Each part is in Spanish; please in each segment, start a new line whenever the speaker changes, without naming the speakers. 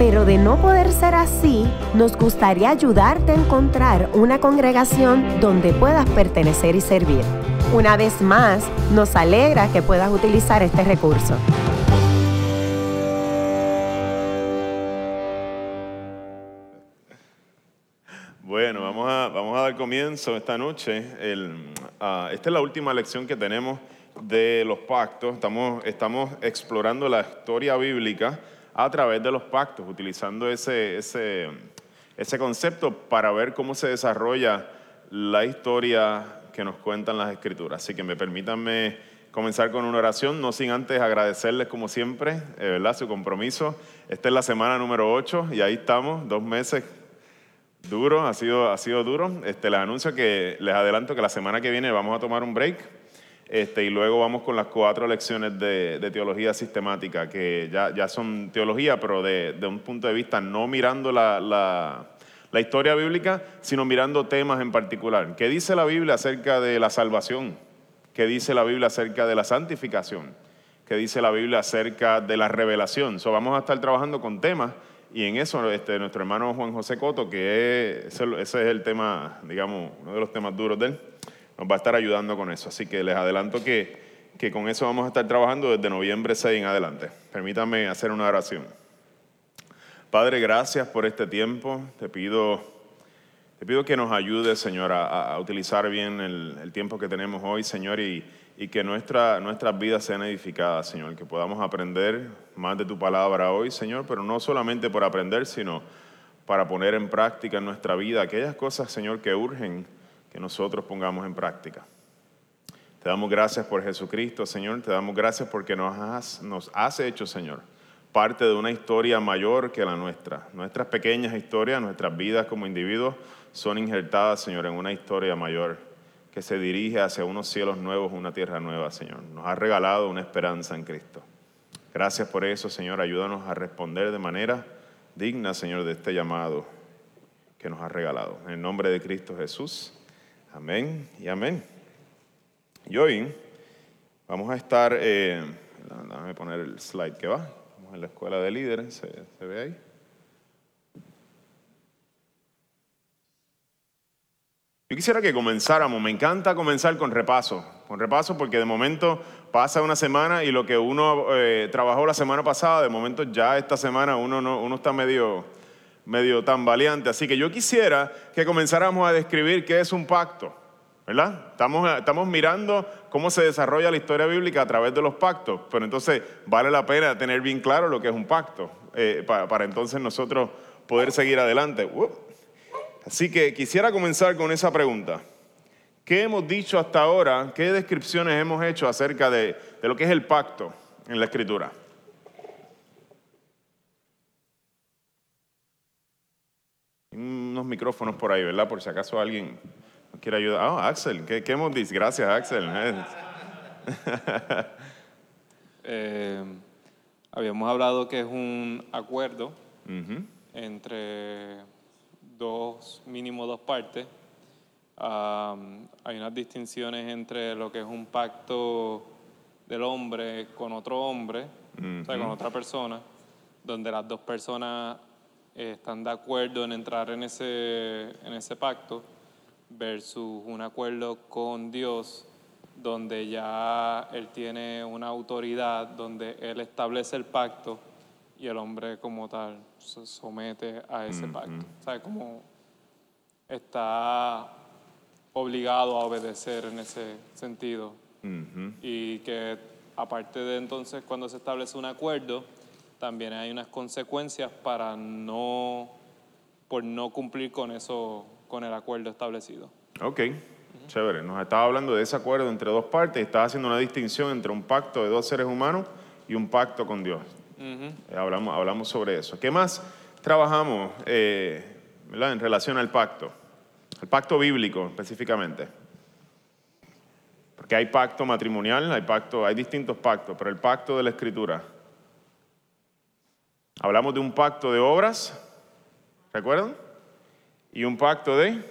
pero de no poder ser así, nos gustaría ayudarte a encontrar una congregación donde puedas pertenecer y servir. Una vez más, nos alegra que puedas utilizar este recurso.
Bueno, vamos a, vamos a dar comienzo esta noche. El, ah, esta es la última lección que tenemos de los pactos. Estamos, estamos explorando la historia bíblica a través de los pactos, utilizando ese, ese, ese concepto para ver cómo se desarrolla la historia que nos cuentan las escrituras. Así que me permítanme comenzar con una oración, no sin antes agradecerles como siempre, eh, ¿verdad? Su compromiso. Esta es la semana número 8 y ahí estamos, dos meses Duro, ha sido, ha sido duro. Este, les anuncio que, les adelanto que la semana que viene vamos a tomar un break este, y luego vamos con las cuatro lecciones de, teología sistemática, que ya, son teología, pero de, un punto de vista no mirando la historia bíblica, sino mirando temas en particular. ¿Qué dice la Biblia acerca de la salvación? ¿Qué dice la Biblia acerca de la santificación? ¿Qué dice la Biblia acerca de la revelación? So, vamos a estar trabajando con temas y en eso este, nuestro hermano Juan José Coto, que ese es el tema, digamos, uno de los temas duros de él, nos va a estar ayudando con eso. Así que les adelanto que, que con eso vamos a estar trabajando desde noviembre 6 en adelante. Permítanme hacer una oración. Padre, gracias por este tiempo. Te pido, te pido que nos ayudes, Señor, a, utilizar bien el, el, tiempo que tenemos hoy, Señor, y, y que nuestra, nuestras vidas sean edificadas, Señor, que podamos aprender más de tu palabra hoy, Señor, pero no solamente por aprender, sino para poner en práctica en nuestra vida aquellas cosas, Señor, que urgen que nosotros pongamos en práctica. Te damos gracias por Jesucristo, Señor, te damos gracias porque nos has, nos has hecho, Señor, parte de una historia mayor que la nuestra. Nuestras pequeñas historias, nuestras vidas como individuos son injertadas, Señor, en una historia mayor que se dirige hacia unos cielos nuevos, una tierra nueva, Señor. Nos ha regalado una esperanza en Cristo. Gracias por eso, Señor. Ayúdanos a responder de manera digna, Señor, de este llamado que nos ha regalado. En el nombre de Cristo Jesús. Amén y amén. Y hoy vamos a estar, eh, déjame poner el slide que va. Vamos en la escuela de líderes, ¿se, se ve ahí? Yo quisiera que comenzáramos, me encanta comenzar con repaso, con repaso porque de momento pasa una semana y lo que uno eh, trabajó la semana pasada, de momento ya esta semana uno, no, uno está medio, medio tambaleante. Así que yo quisiera que comenzáramos a describir qué es un pacto, ¿verdad? Estamos, estamos mirando cómo se desarrolla la historia bíblica a través de los pactos, pero entonces vale la pena tener bien claro lo que es un pacto eh, para, para, entonces nosotros poder seguir adelante. Así que quisiera comenzar con esa pregunta. ¿Qué hemos dicho hasta ahora? ¿Qué descripciones hemos hecho acerca de, de lo que es el pacto en la escritura? Unos micrófonos por ahí, ¿verdad? Por si acaso alguien quiere ayudar. Ah, oh, Axel, ¿qué, ¿qué, hemos dicho? Gracias, Axel.
eh, habíamos hablado que es un acuerdo uh -huh. entre dos, mínimo dos partes. Um, hay unas distinciones entre lo que es un pacto del hombre con otro hombre, uh -huh. o sea, con otra persona, donde las dos personas eh, están de acuerdo en entrar en ese, en ese pacto, versus un acuerdo con Dios, donde ya Él tiene una autoridad, donde Él establece el pacto y el hombre como tal se somete a ese pacto. O sea, como está obligado a obedecer en ese sentido. Y que aparte de entonces cuando se establece un acuerdo, también hay unas consecuencias para no, por no cumplir con eso, con el acuerdo establecido.
Ok, chévere. Nos estaba hablando de ese acuerdo entre dos partes, estaba haciendo una distinción entre un pacto de dos seres humanos y un pacto con Dios. Uh -huh. hablamos, hablamos sobre eso. ¿Qué más trabajamos eh, en relación al pacto? El pacto bíblico específicamente. Porque hay pacto matrimonial, hay pacto, hay distintos pactos, pero el pacto de la escritura. Hablamos de un pacto de obras, ¿recuerdan? Y un pacto de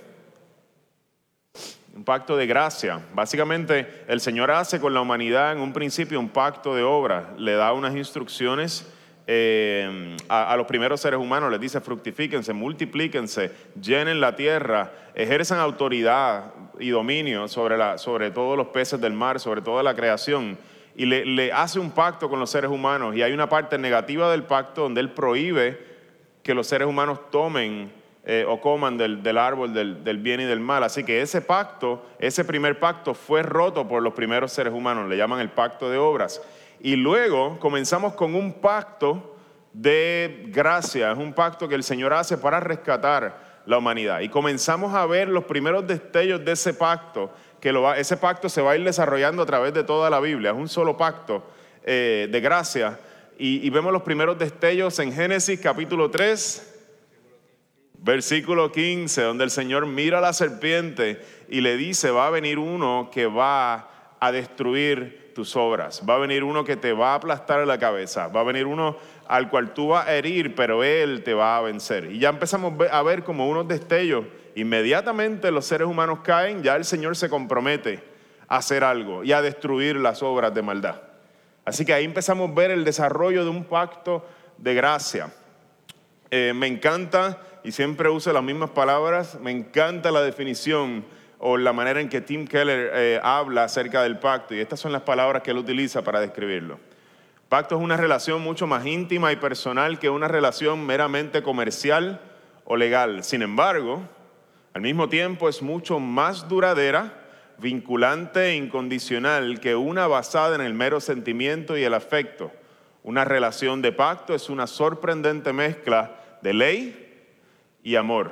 un pacto de gracia. Básicamente, el Señor hace con la humanidad en un principio un pacto de obras, le da unas instrucciones eh, a, los primeros seres humanos, les dice fructifíquense, multiplíquense, llenen la tierra, ejerzan autoridad y dominio sobre, la, sobre todos los peces del mar, sobre toda la creación. Y le, hace un pacto con los seres humanos. Y hay una parte negativa del pacto donde Él prohíbe que los seres humanos tomen eh, o coman del, árbol del, del, bien y del mal. Así que ese pacto, ese primer pacto fue roto por los primeros seres humanos, le llaman el pacto de obras. Y luego comenzamos con un pacto de gracia, es un pacto que el Señor hace para rescatar la humanidad. Y comenzamos a ver los primeros destellos de ese pacto, que ese pacto se va a ir desarrollando a través de toda la Biblia, es un solo pacto eh, de gracia. Y, vemos los primeros destellos en Génesis capítulo 3, versículo 15, donde el Señor mira a la serpiente y le dice, va a venir uno que va a destruir tus obras. Va a venir uno que te va a aplastar la cabeza. Va a venir uno al cual tú vas a herir, pero él te va a vencer. Y ya empezamos a ver como unos destellos. Inmediatamente los seres humanos caen, ya el Señor se compromete a hacer algo y a destruir las obras de maldad. Así que ahí empezamos a ver el desarrollo de un pacto de gracia. Eh, me encanta, y siempre uso las mismas palabras, me encanta la definición o la manera en que Tim Keller eh, habla acerca del pacto, y estas son las palabras que él utiliza para describirlo. Pacto es una relación mucho más íntima y personal que una relación meramente comercial o legal. Sin embargo, al mismo tiempo es mucho más duradera, vinculante e incondicional que una basada en el mero sentimiento y el afecto. Una relación de pacto es una sorprendente mezcla de ley y amor.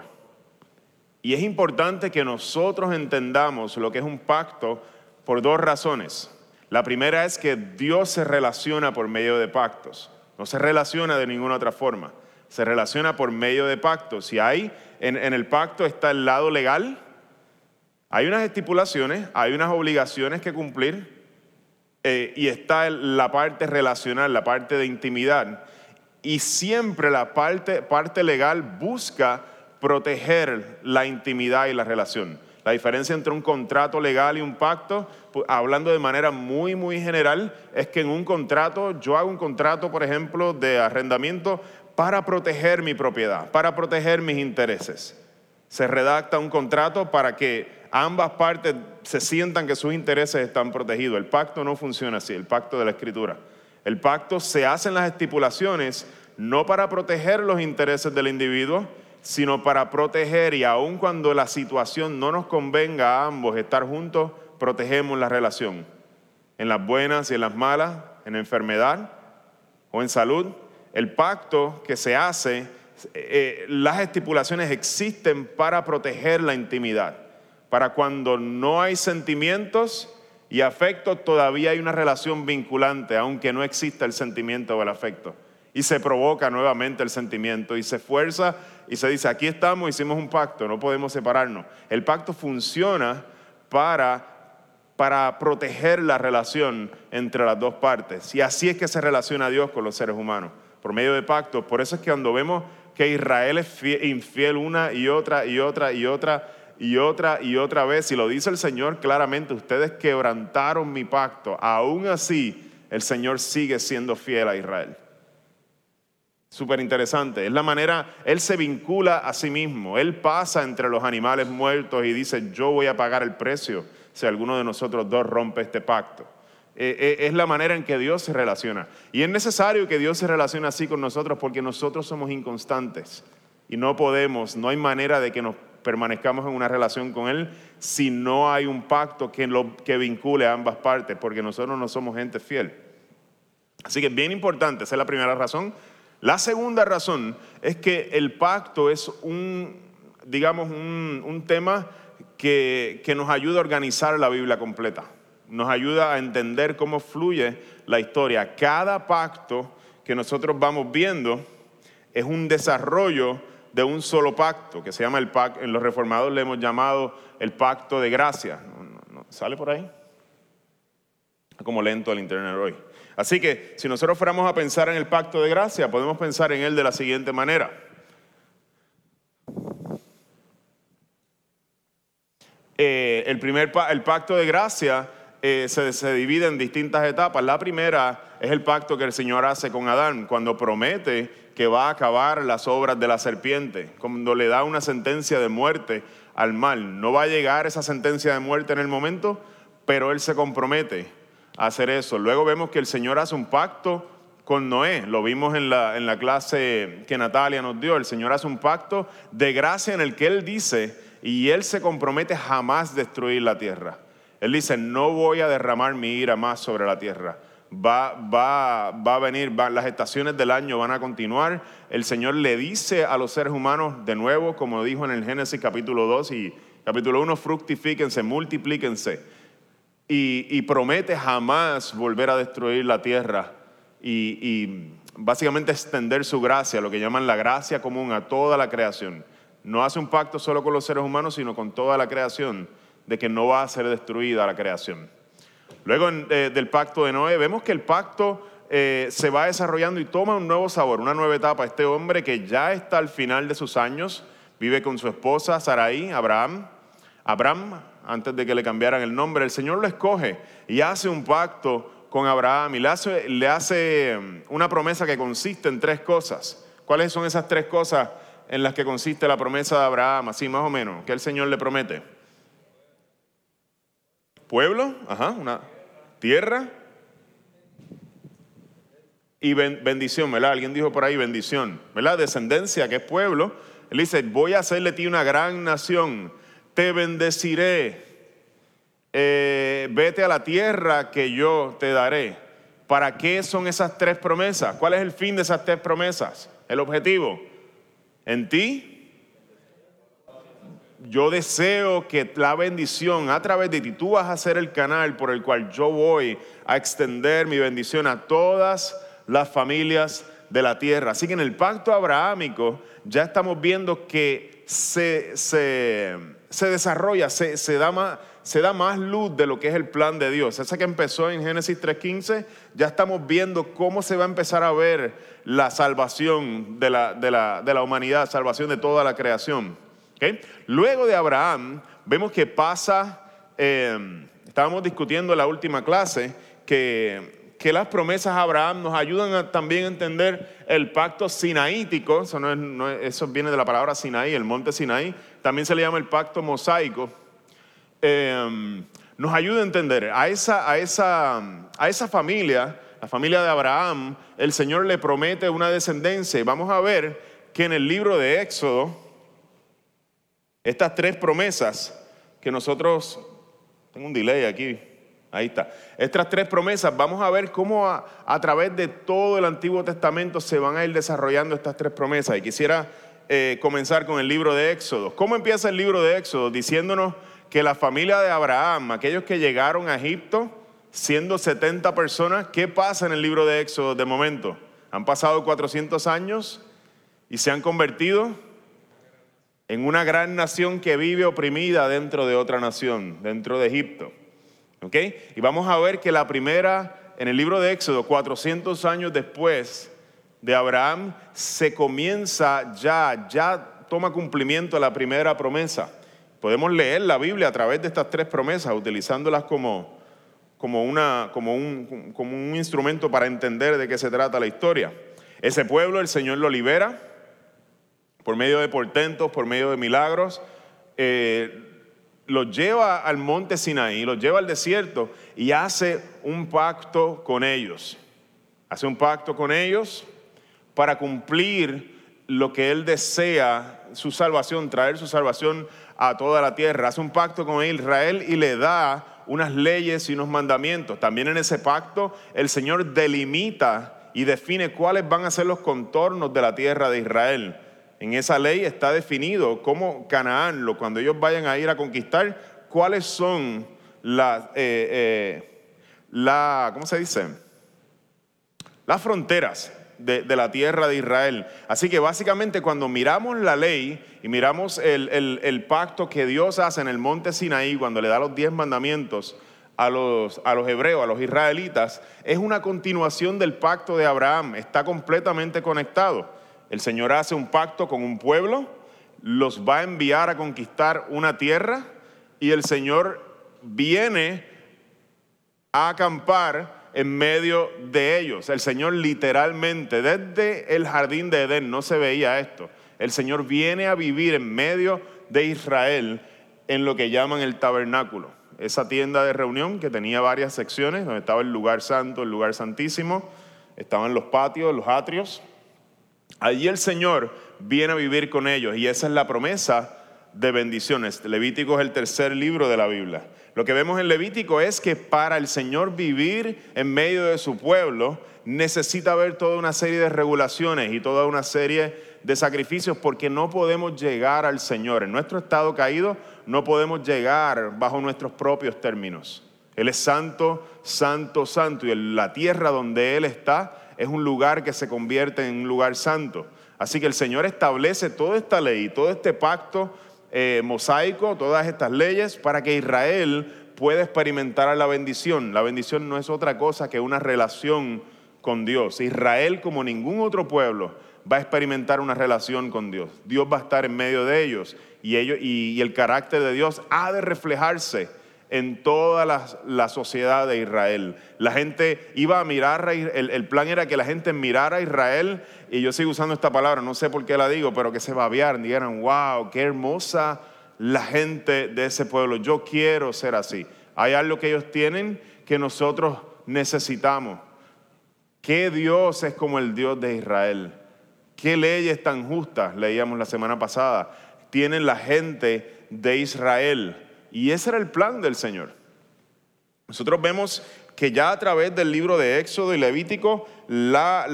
Y es importante que nosotros entendamos lo que es un pacto por dos razones. La primera es que Dios se relaciona por medio de pactos. No se relaciona de ninguna otra forma. Se relaciona por medio de pactos. Y hay, en, el pacto está el lado legal, hay unas estipulaciones, hay unas obligaciones que cumplir, eh, y está la parte relacional, la parte de intimidad. Y siempre la parte, legal busca proteger la intimidad y la relación. La diferencia entre un contrato legal y un pacto, hablando de manera muy, muy general, es que en un contrato, yo hago un contrato, por ejemplo, de arrendamiento para proteger mi propiedad, para proteger mis intereses. Se redacta un contrato para que ambas partes se sientan que sus intereses están protegidos. El pacto no funciona así, el pacto de la escritura. El pacto se hace en las estipulaciones no para proteger los intereses del individuo, sino para proteger y aun cuando la situación no nos convenga a ambos estar juntos, protegemos la relación. En las buenas y en las malas, en enfermedad o en salud, el pacto que se hace, eh, las estipulaciones existen para proteger la intimidad. Para cuando no hay sentimientos y afecto, todavía hay una relación vinculante, aunque no exista el sentimiento o el afecto y se provoca nuevamente el sentimiento y se fuerza y se dice, aquí estamos, hicimos un pacto, no podemos separarnos. El pacto funciona para, para proteger la relación entre las dos partes. Y así es que se relaciona Dios con los seres humanos, por medio de pactos. Por eso es que cuando vemos que Israel es infiel una y otra y otra y otra y otra y otra vez, y lo dice el Señor claramente, ustedes quebrantaron mi pacto. Aún así, el Señor sigue siendo fiel a Israel. Súper interesante. Es la manera, Él se vincula a sí mismo. Él pasa entre los animales muertos y dice, yo voy a pagar el precio si alguno de nosotros dos rompe este pacto. Eh, eh, es la manera en que Dios se relaciona. Y es necesario que Dios se relacione así con nosotros porque nosotros somos inconstantes y no podemos, no hay manera de que nos permanezcamos en una relación con Él si no hay un pacto que, que vincule a ambas partes, porque nosotros no somos gente fiel. Así que bien importante, esa es la primera razón la segunda razón es que el pacto es un, digamos, un, tema que, que, nos ayuda a organizar la Biblia completa. Nos ayuda a entender cómo fluye la historia. Cada pacto que nosotros vamos viendo es un desarrollo de un solo pacto, que se llama el pacto, en los reformados le hemos llamado el pacto de gracia. ¿Sale por ahí? como lento el internet hoy. Así que si nosotros fuéramos a pensar en el pacto de gracia, podemos pensar en él de la siguiente manera. Eh, el primer el pacto de gracia eh, se, se, divide en distintas etapas. La primera es el pacto que el Señor hace con Adán cuando promete que va a acabar las obras de la serpiente, cuando le da una sentencia de muerte al mal. No va a llegar esa sentencia de muerte en el momento, pero él se compromete a hacer eso. Luego vemos que el Señor hace un pacto con Noé, lo vimos en la, en la clase que Natalia nos dio, el Señor hace un pacto de gracia en el que él dice, y él se compromete jamás destruir la tierra. Él dice, no voy a derramar mi ira más sobre la tierra. Va, va, va a venir, las estaciones del año van a continuar. El Señor le dice a los seres humanos de nuevo, como dijo en el Génesis capítulo 2 y capítulo 1, fructifíquense, multiplíquense. Y, y promete jamás volver a destruir la tierra y, y básicamente extender su gracia, lo que llaman la gracia común a toda la creación no hace un pacto solo con los seres humanos, sino con toda la creación, de que no va a ser destruida la creación. Luego eh, del pacto de Noé, vemos que el pacto eh, se va desarrollando y toma un nuevo sabor, una nueva etapa. Este hombre que ya está al final de sus años, vive con su esposa Sarai, Abraham. Abraham, antes de que le cambiaran el nombre, el Señor lo escoge y hace un pacto con Abraham y le hace, le hace mm, una promesa que consiste en tres cosas. ¿Cuáles son esas tres cosas? en las que consiste la promesa de Abraham, así más o menos, que el Señor le promete. Pueblo, ajá, una tierra y bendición, ¿verdad? Alguien dijo por ahí bendición, ¿verdad? Descendencia, que es pueblo. Él dice, voy a hacerle ti una gran nación, te bendeciré, eh, vete a la tierra que yo te daré. ¿Para qué son esas tres promesas? ¿Cuál es el fin de esas tres promesas? El objetivo en ti. Yo deseo que la bendición a través de ti, tú vas a ser el canal por el cual yo voy a extender mi bendición a todas las familias de la tierra. Así que en el pacto abrahámico ya estamos viendo que se, desarrolla, se, se, da más, se da más luz de lo que es el plan de Dios. Esa que empezó en Génesis 3.15, ya estamos viendo cómo se va a empezar a ver la salvación de la, de la, humanidad, salvación de toda la creación. Luego de Abraham, vemos que pasa, em, estábamos discutiendo en la última clase, que, que las promesas a Abraham nos ayudan también a entender el pacto sinaítico, eso, viene de la palabra Sinaí, el monte Sinaí, también se le llama el pacto mosaico. Em, nos ayuda a entender a esa, a esa, a esa familia la familia de Abraham, el Señor le promete una descendencia. Vamos a ver que en el libro de Éxodo, estas tres promesas que nosotros, tengo un delay aquí, ahí está, estas tres promesas, vamos a ver cómo a, través de todo el Antiguo Testamento se van a ir desarrollando estas tres promesas. Y quisiera eh, comenzar con el libro de Éxodo. ¿Cómo empieza el libro de Éxodo? Diciéndonos que la familia de Abraham, aquellos que llegaron a Egipto, siendo 70 personas, ¿qué pasa en el libro de Éxodo de momento? Han pasado 400 años y se han convertido en una gran nación que vive oprimida dentro de otra nación, dentro de Egipto. ¿Ok? Y vamos a ver que la primera, en el libro de Éxodo, 400 años después de Abraham, se comienza ya, ya toma cumplimiento la primera promesa. Podemos leer la Biblia a través de estas tres promesas, utilizándolas como, como, una, como, un, como un instrumento para entender de qué se trata la historia. Ese pueblo el Señor lo libera por medio de portentos, por medio de milagros. Eh, los lleva al monte Sinaí, los lleva al desierto y hace un pacto con ellos. Hace un pacto con ellos para cumplir lo que Él desea, su salvación, traer su salvación a toda la tierra. Hace un pacto con Israel y le da unas leyes y unos mandamientos. También en ese pacto el Señor delimita y define cuáles van a ser los contornos de la tierra de Israel. En esa ley está definido cómo Canaán, cuando ellos vayan a ir a conquistar, cuáles son las, eh, eh, la, ¿cómo se dice? Las fronteras de, la tierra de Israel. Así que básicamente cuando miramos la ley y miramos el, pacto que Dios hace en el monte Sinaí, cuando le da los diez mandamientos a los, a los hebreos, a los israelitas, es una continuación del pacto de Abraham, está completamente conectado. El Señor hace un pacto con un pueblo, los va a enviar a conquistar una tierra y el Señor viene a acampar en medio de ellos. El Señor literalmente, desde el jardín de Edén, no se veía esto. El Señor viene a vivir en medio de Israel en lo que llaman el tabernáculo esa tienda de reunión que tenía varias secciones, donde estaba el lugar santo, el lugar santísimo, estaban los patios, los atrios. Allí el Señor viene a vivir con ellos y esa es la promesa de bendiciones. Levítico es el tercer libro de la Biblia. Lo que vemos en Levítico es que para el Señor vivir en medio de su pueblo necesita haber toda una serie de regulaciones y toda una serie de sacrificios porque no podemos llegar al Señor. En nuestro estado caído no podemos llegar bajo nuestros propios términos. Él es santo, santo, santo. Y la tierra donde Él está es un lugar que se convierte en un lugar santo. Así que el Señor establece toda esta ley, todo este pacto eh, mosaico, todas estas leyes, para que Israel pueda experimentar la bendición. La bendición no es otra cosa que una relación con Dios. Israel, como ningún otro pueblo, va a experimentar una relación con Dios. Dios va a estar en medio de ellos y, ellos, y, el carácter de Dios ha de reflejarse en toda la, sociedad de Israel. La gente iba a mirar, el, el, plan era que la gente mirara a Israel, y yo sigo usando esta palabra, no sé por qué la digo, pero que se babearan, dijeran, wow, qué hermosa la gente de ese pueblo, yo quiero ser así. Hay algo que ellos tienen que nosotros necesitamos. ¿Qué Dios es como el Dios de Israel? ¿Qué leyes tan justas, leíamos la semana pasada, tienen la gente de Israel? Y ese era el plan del Señor. Nosotros vemos que ya a través del libro de Éxodo y Levítico, las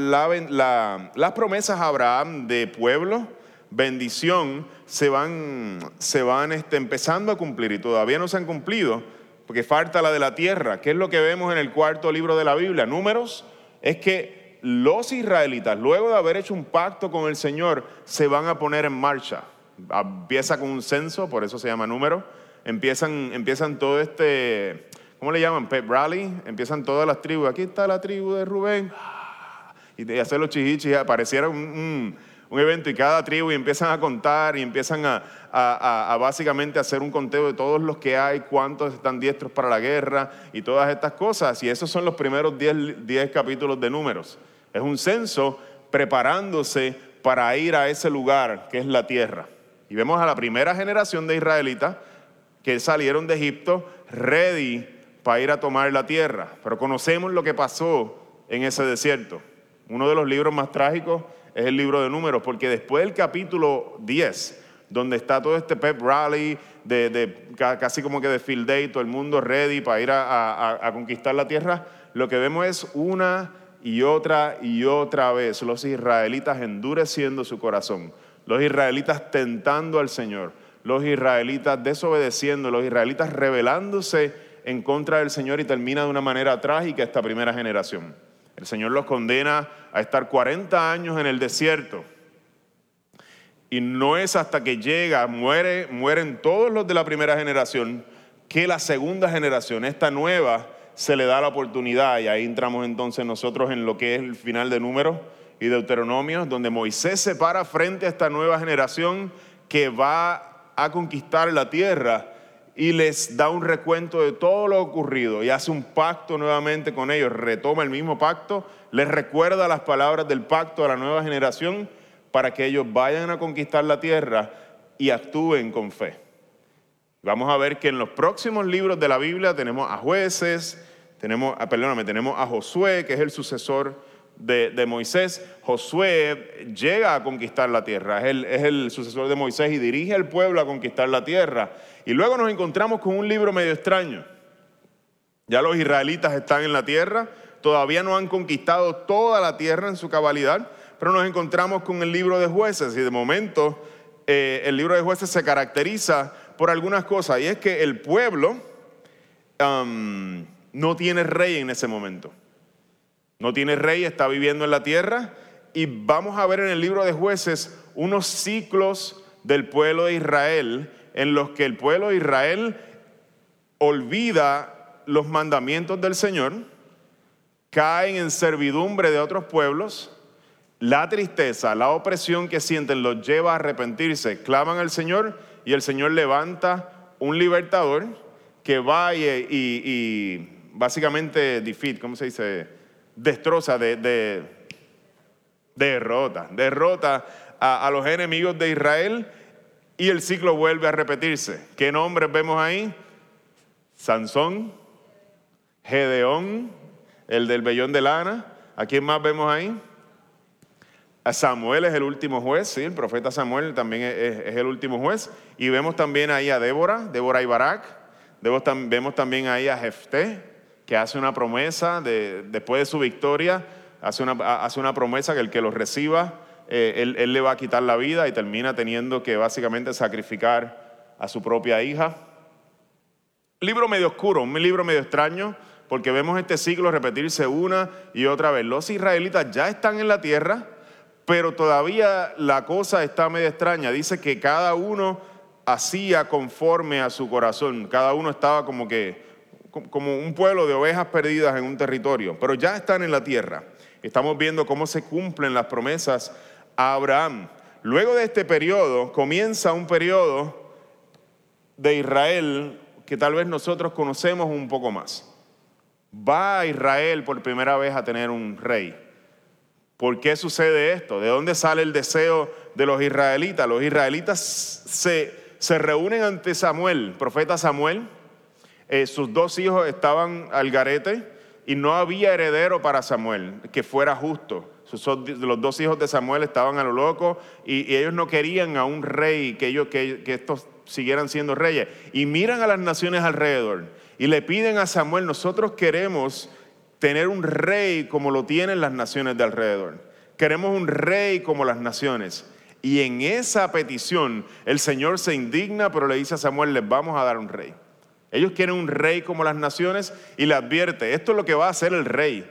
promesas a Abraham de pueblo, bendición, se van, se van este, empezando a cumplir y todavía no se han cumplido, porque falta la de la tierra. ¿Qué es lo que vemos en el cuarto libro de la Biblia? Números, es que los israelitas, luego de haber hecho un pacto con el Señor, se van a poner en marcha. Empieza con un censo, por eso se llama número. Empiezan, empiezan todo este, ¿cómo le llaman? Pep Rally. Empiezan todas las tribus. Aquí está la tribu de Rubén. Y de hacer los chihichis, pareciera un, evento y cada tribu y empiezan a contar y empiezan a, a, básicamente hacer un conteo de todos los que hay, cuántos están diestros para la guerra y todas estas cosas. Y esos son los primeros 10 capítulos de números. Es un censo preparándose para ir a ese lugar que es la tierra. Y vemos a la primera generación de israelitas que salieron de Egipto ready para ir a tomar la tierra. Pero conocemos lo que pasó en ese desierto. Uno de los libros más trágicos es el libro de números, porque después del capítulo 10, donde está todo este pep rally, de, casi como que de field day, todo el mundo ready para ir a conquistar la tierra, lo que vemos es una y otra y otra vez los israelitas endureciendo su corazón, los israelitas tentando al Señor, los israelitas desobedeciendo, los israelitas rebelándose en contra del Señor y termina de una manera trágica esta primera generación. El Señor los condena a estar 40 años en el desierto. Y no es hasta que llega, muere, mueren todos los de la primera generación, que la segunda generación, esta nueva, se le da la oportunidad y ahí entramos entonces nosotros en lo que es el final de números y Deuteronomio, donde Moisés se para frente a esta nueva generación que va a conquistar la tierra y les da un recuento de todo lo ocurrido y hace un pacto nuevamente con ellos, retoma el mismo pacto, les recuerda las palabras del pacto a la nueva generación para que ellos vayan a conquistar la tierra y actúen con fe. Vamos a ver que en los próximos libros de la Biblia tenemos a jueces, tenemos, perdóname, tenemos a Josué, que es el sucesor de, Moisés. Josué llega a conquistar la tierra, es el, es el sucesor de Moisés y dirige al pueblo a conquistar la tierra. Y luego nos encontramos con un libro medio extraño. Ya los israelitas están en la tierra, todavía no han conquistado toda la tierra en su cabalidad, pero nos encontramos con el libro de jueces y de momento eh, el libro de jueces se caracteriza por algunas cosas y es que el pueblo no tiene rey en ese momento. No tiene rey, está viviendo en la tierra. Y vamos a ver en el libro de jueces unos ciclos del pueblo de Israel en los que el pueblo de Israel olvida los mandamientos del Señor, caen en servidumbre de otros pueblos, la tristeza, la opresión que sienten los lleva a arrepentirse, claman al Señor y el Señor levanta un libertador que va y, básicamente defeat, ¿cómo se dice? Destroza, de, derrota, derrota a, los enemigos de Israel y el ciclo vuelve a repetirse. ¿Qué nombres vemos ahí? Sansón, Gedeón, el del vellón de lana. ¿A quién más vemos ahí? A Samuel es el último juez, sí, el profeta Samuel también es, el último juez. Y vemos también ahí a Débora, Débora y Barak. Vemos también ahí a Jefté, que hace una promesa después de su victoria, hace una, hace una promesa que el que lo reciba, eh, él, él le va a quitar la vida y termina teniendo que básicamente sacrificar a su propia hija. Libro medio oscuro, un libro medio extraño, porque vemos este ciclo repetirse una y otra vez. Los israelitas ya están en la tierra, pero todavía la cosa está medio extraña. Dice que cada uno hacía conforme a su corazón. Cada uno estaba como que, como un pueblo de ovejas perdidas en un territorio, pero ya están en la tierra. Estamos viendo cómo se cumplen las promesas a Abraham. Luego de este periodo comienza un periodo de Israel que tal vez nosotros conocemos un poco más. Va Israel por primera vez a tener un rey. ¿Por qué sucede esto? ¿De dónde sale el deseo de los israelitas? Los israelitas se, se reúnen ante Samuel, profeta Samuel. Eh, sus dos hijos estaban al garete y no había heredero para Samuel que fuera justo. los dos hijos de Samuel estaban a lo loco y, ellos no querían a un rey que, ellos, que, que estos siguieran siendo reyes. Y miran a las naciones alrededor y le piden a Samuel, nosotros queremos tener un rey como lo tienen las naciones de alrededor. Queremos un rey como las naciones. Y en esa petición el Señor se indigna, pero le dice a Samuel, les vamos a dar un rey. Ellos quieren un rey como las naciones y le advierte, esto es lo que va a hacer el rey.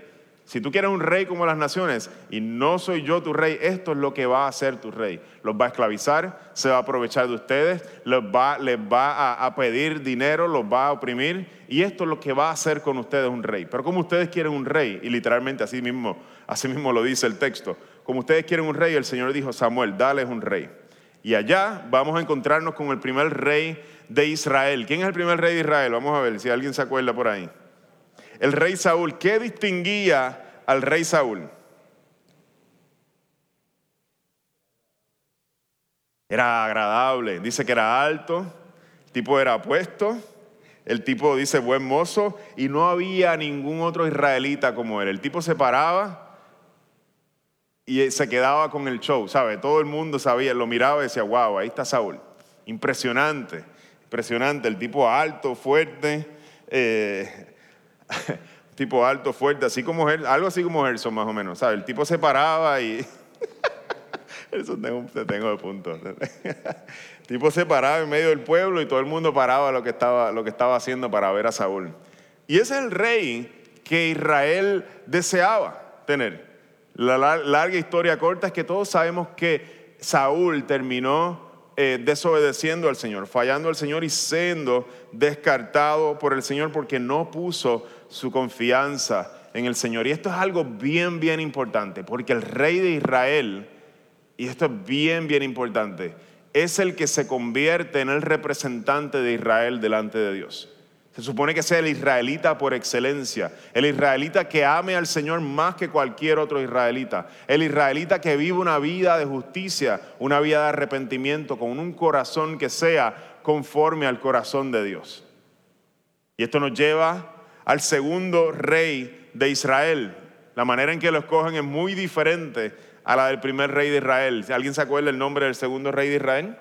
Si tú quieres un rey como las naciones y no soy yo tu rey, esto es lo que va a hacer tu rey. Los va a esclavizar, se va a aprovechar de ustedes, les va, a, pedir dinero, los va a oprimir y esto es lo que va a hacer con ustedes un rey. Pero como ustedes quieren un rey, y literalmente así mismo, así mismo lo dice el texto, como ustedes quieren un rey, el Señor dijo, Samuel, dale un rey. Y allá vamos a encontrarnos con el primer rey de Israel. ¿Quién es el primer rey de Israel? Vamos a ver si alguien se acuerda por ahí el rey Saúl, ¿qué distinguía al rey Saúl? Era agradable, dice que era alto, el tipo era apuesto, el tipo dice buen mozo y no había ningún otro israelita como él. El tipo se paraba y se quedaba con el show, ¿sabe? Todo el mundo sabía, lo miraba y decía, wow, ahí está Saúl. Impresionante, impresionante, el tipo alto, fuerte, eh, tipo alto, fuerte, así como algo así como Gerson más o menos, ¿sabes? El tipo se paraba y... Eso tengo, tengo de punto. Tipo se paraba en medio del pueblo y todo el mundo paraba lo que estaba, lo que estaba haciendo para ver a Saúl. Y ese es el rey que Israel deseaba tener. La larga historia corta es que todos sabemos que Saúl terminó eh, desobedeciendo al Señor, fallando al Señor y siendo descartado por el Señor porque no puso su confianza en el Señor. Y esto es algo bien, bien importante, porque el rey de Israel, y esto es bien, bien importante, es el que se convierte en el representante de Israel delante de Dios. Se supone que sea el israelita por excelencia, el israelita que ame al Señor más que cualquier otro israelita, el israelita que vive una vida de justicia, una vida de arrepentimiento, con un corazón que sea conforme al corazón de Dios. Y esto nos lleva al segundo rey de Israel. La manera en que lo escogen es muy diferente a la del primer rey de Israel. ¿Alguien se acuerda el nombre del segundo rey de Israel?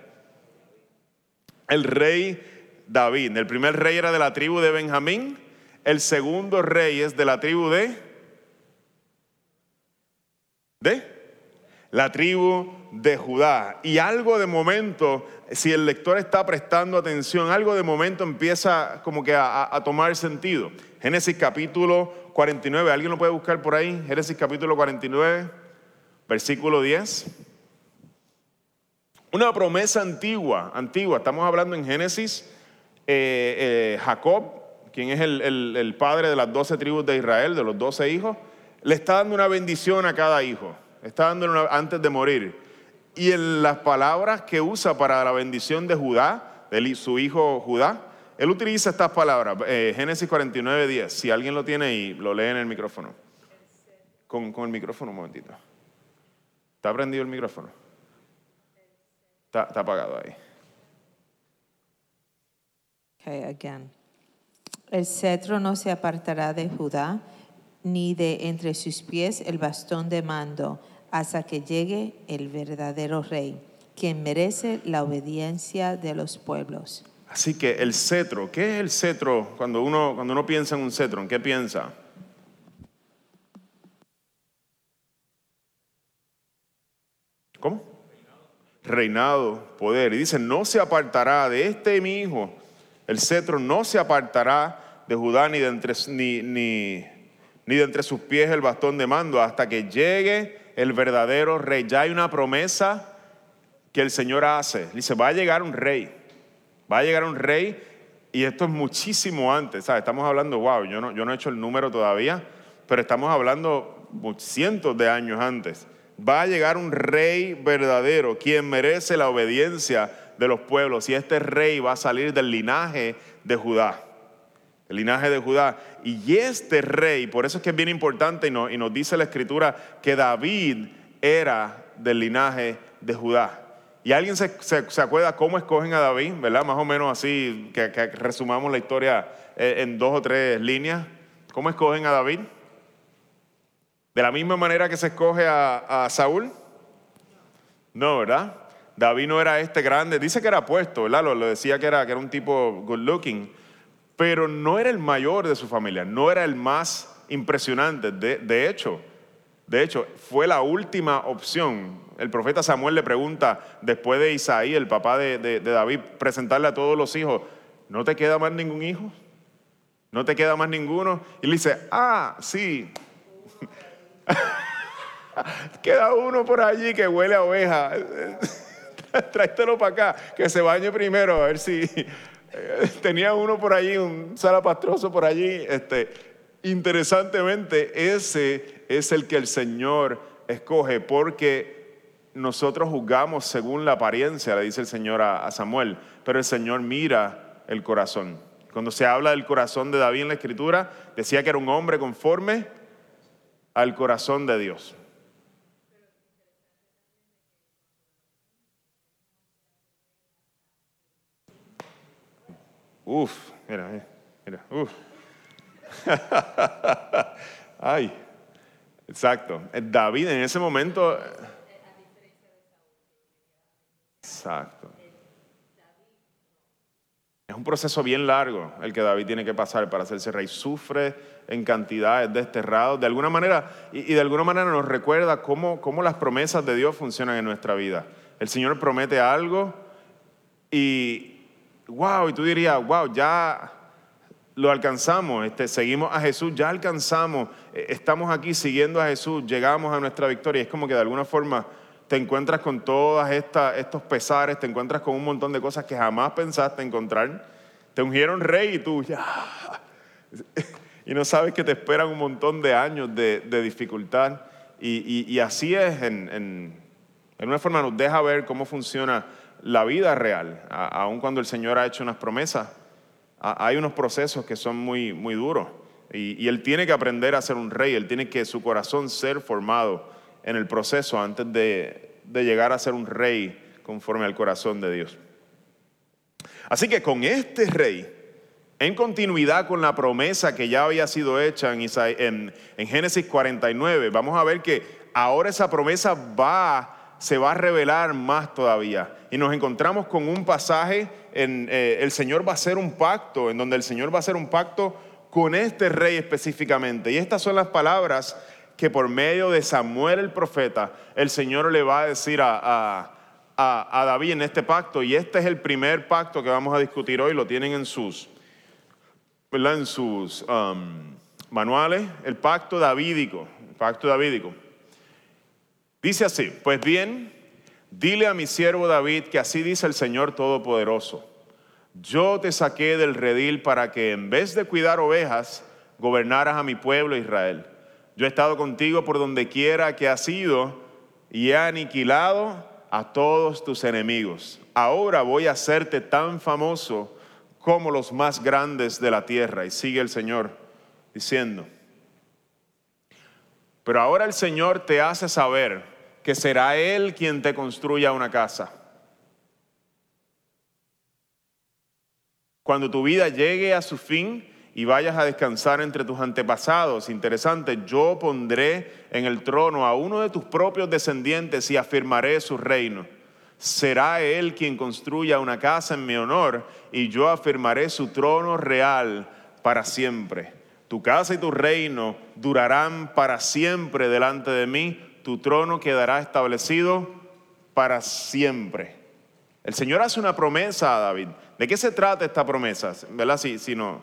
El rey David. El primer rey era de la tribu de Benjamín, el segundo rey es de la tribu de... ¿De? La tribu de Judá. Y algo de momento, si el lector está prestando atención, algo de momento empieza como que a, a tomar sentido. Génesis capítulo 49, ¿alguien lo puede buscar por ahí? Génesis capítulo 49, versículo 10. Una promesa antigua, antigua, estamos hablando en Génesis eh, eh, Jacob quien es el, padre de las doce tribus de Israel, de los doce hijos, le está dando una bendición a cada hijo. Está dando una, antes de morir. Y en las palabras que usa para la bendición de Judá, de su hijo Judá, él utiliza estas palabras, eh, Génesis 49, 10. Si alguien lo tiene y lo lee en el micrófono. Con, el micrófono un momentito. ¿Está prendido el micrófono? Está apagado ahí.
Again. El cetro no se apartará de Judá, ni de entre sus pies el bastón de mando, hasta que llegue el verdadero rey, quien merece la obediencia de los pueblos.
Así que el cetro, ¿qué es el cetro? Cuando uno, cuando uno piensa en un cetro, ¿en qué piensa? ¿Cómo? Reinado, poder. Y dice, no se apartará de este mi hijo, el cetro no se apartará de Judá ni de entre, sus pies el bastón de mando hasta que llegue el verdadero rey. Ya hay una promesa que el Señor hace. Dice, va a llegar un rey. Va a llegar un rey y esto es muchísimo antes. Estamos hablando, wow, yo no, yo no he hecho el número todavía, pero estamos hablando cientos de años antes. Va a llegar un rey verdadero, quien merece la obediencia de los pueblos. Y este rey va a salir del linaje de Judá. El linaje de Judá. Y este rey, por eso es que es bien importante y, y nos dice la escritura que David era del linaje de Judá. ¿Y alguien se, se, acuerda cómo escogen a David? ¿Verdad? Más o menos así, que, resumamos la historia eh, en dos o tres líneas. ¿Cómo escogen a David? ¿De la misma manera que se escoge a, Saúl? No, ¿verdad? David no era este grande, dice que era puesto, ¿verdad? Lo, decía que era, un tipo good looking, pero no era el mayor de su familia, no era el más impresionante. De, de hecho, de hecho, fue la última opción el profeta Samuel le pregunta, después de Isaí, el papá de, David, presentarle a todos los hijos, ¿no te queda más ningún hijo? ¿No te queda más ninguno? Y le dice, ah, sí. queda uno por allí que huele a oveja. Tráetelo para acá, que se bañe primero, a ver si... Tenía uno por allí, un salapastroso por allí. Este, interesantemente, ese es el que el Señor escoge, porque nosotros juzgamos según la apariencia, le dice el Señor a, Samuel, pero el Señor mira el corazón. Cuando se habla del corazón de David en la Escritura, decía que era un hombre conforme al corazón de Dios. Uf, mira, mira, uf. Ay, exacto. David en ese momento Exacto. Es un proceso bien largo el que David tiene que pasar para hacerse rey. Sufre en cantidades desterrados. De alguna manera, y, de alguna manera nos recuerda cómo, cómo las promesas de Dios funcionan en nuestra vida. El Señor promete algo y, wow, y tú dirías, wow, ya lo alcanzamos, este, seguimos a Jesús, ya alcanzamos, eh, estamos aquí siguiendo a Jesús, llegamos a nuestra victoria. Es como que de alguna forma te encuentras con todos estos pesares, te encuentras con un montón de cosas que jamás pensaste encontrar. Te ungieron rey y tú ya. Y no sabes que te esperan un montón de años de, dificultad. Y, así es, en, en, una forma nos deja ver cómo funciona la vida real, aun cuando el Señor ha hecho unas promesas. hay unos procesos que son muy, muy duros. Y, Él tiene que aprender a ser un rey, Él tiene que su corazón ser formado en el proceso antes de, llegar a ser un rey conforme al corazón de Dios. Así que con este rey, en continuidad con la promesa que ya había sido hecha en, en, Génesis 49, vamos a ver que ahora esa promesa va, se va a revelar más todavía. Y nos encontramos con un pasaje en eh, el Señor va a hacer un pacto, en donde el Señor va a hacer un pacto con este rey específicamente. Y estas son las palabras que por medio de Samuel el profeta, el Señor le va a decir a, David en este pacto, y este es el primer pacto que vamos a discutir hoy, lo tienen en sus, En sus um, manuales, el pacto davídico, el pacto. Dice así, pues bien, dile a mi siervo David que así dice el Señor Todopoderoso, Yo te saqué del redil para que en vez de cuidar ovejas, gobernaras a mi pueblo Israel. Yo he estado contigo por donde quiera que has ido y he aniquilado a todos tus enemigos. Ahora voy a hacerte tan famoso como los más grandes de la tierra. Y sigue el Señor diciendo, pero ahora el Señor te hace saber que será Él quien te construya una casa. Cuando tu vida llegue a su fin y vayas a descansar entre tus antepasados, interesante, yo pondré en el trono a uno de tus propios descendientes y afirmaré su reino. Será él quien construya una casa en mi honor y yo afirmaré su trono real para siempre. Tu casa y tu reino durarán para siempre delante de mí, tu trono quedará establecido para siempre. El Señor hace una promesa a David. ¿De qué se trata esta promesa? ¿Verdad? Si, si, no,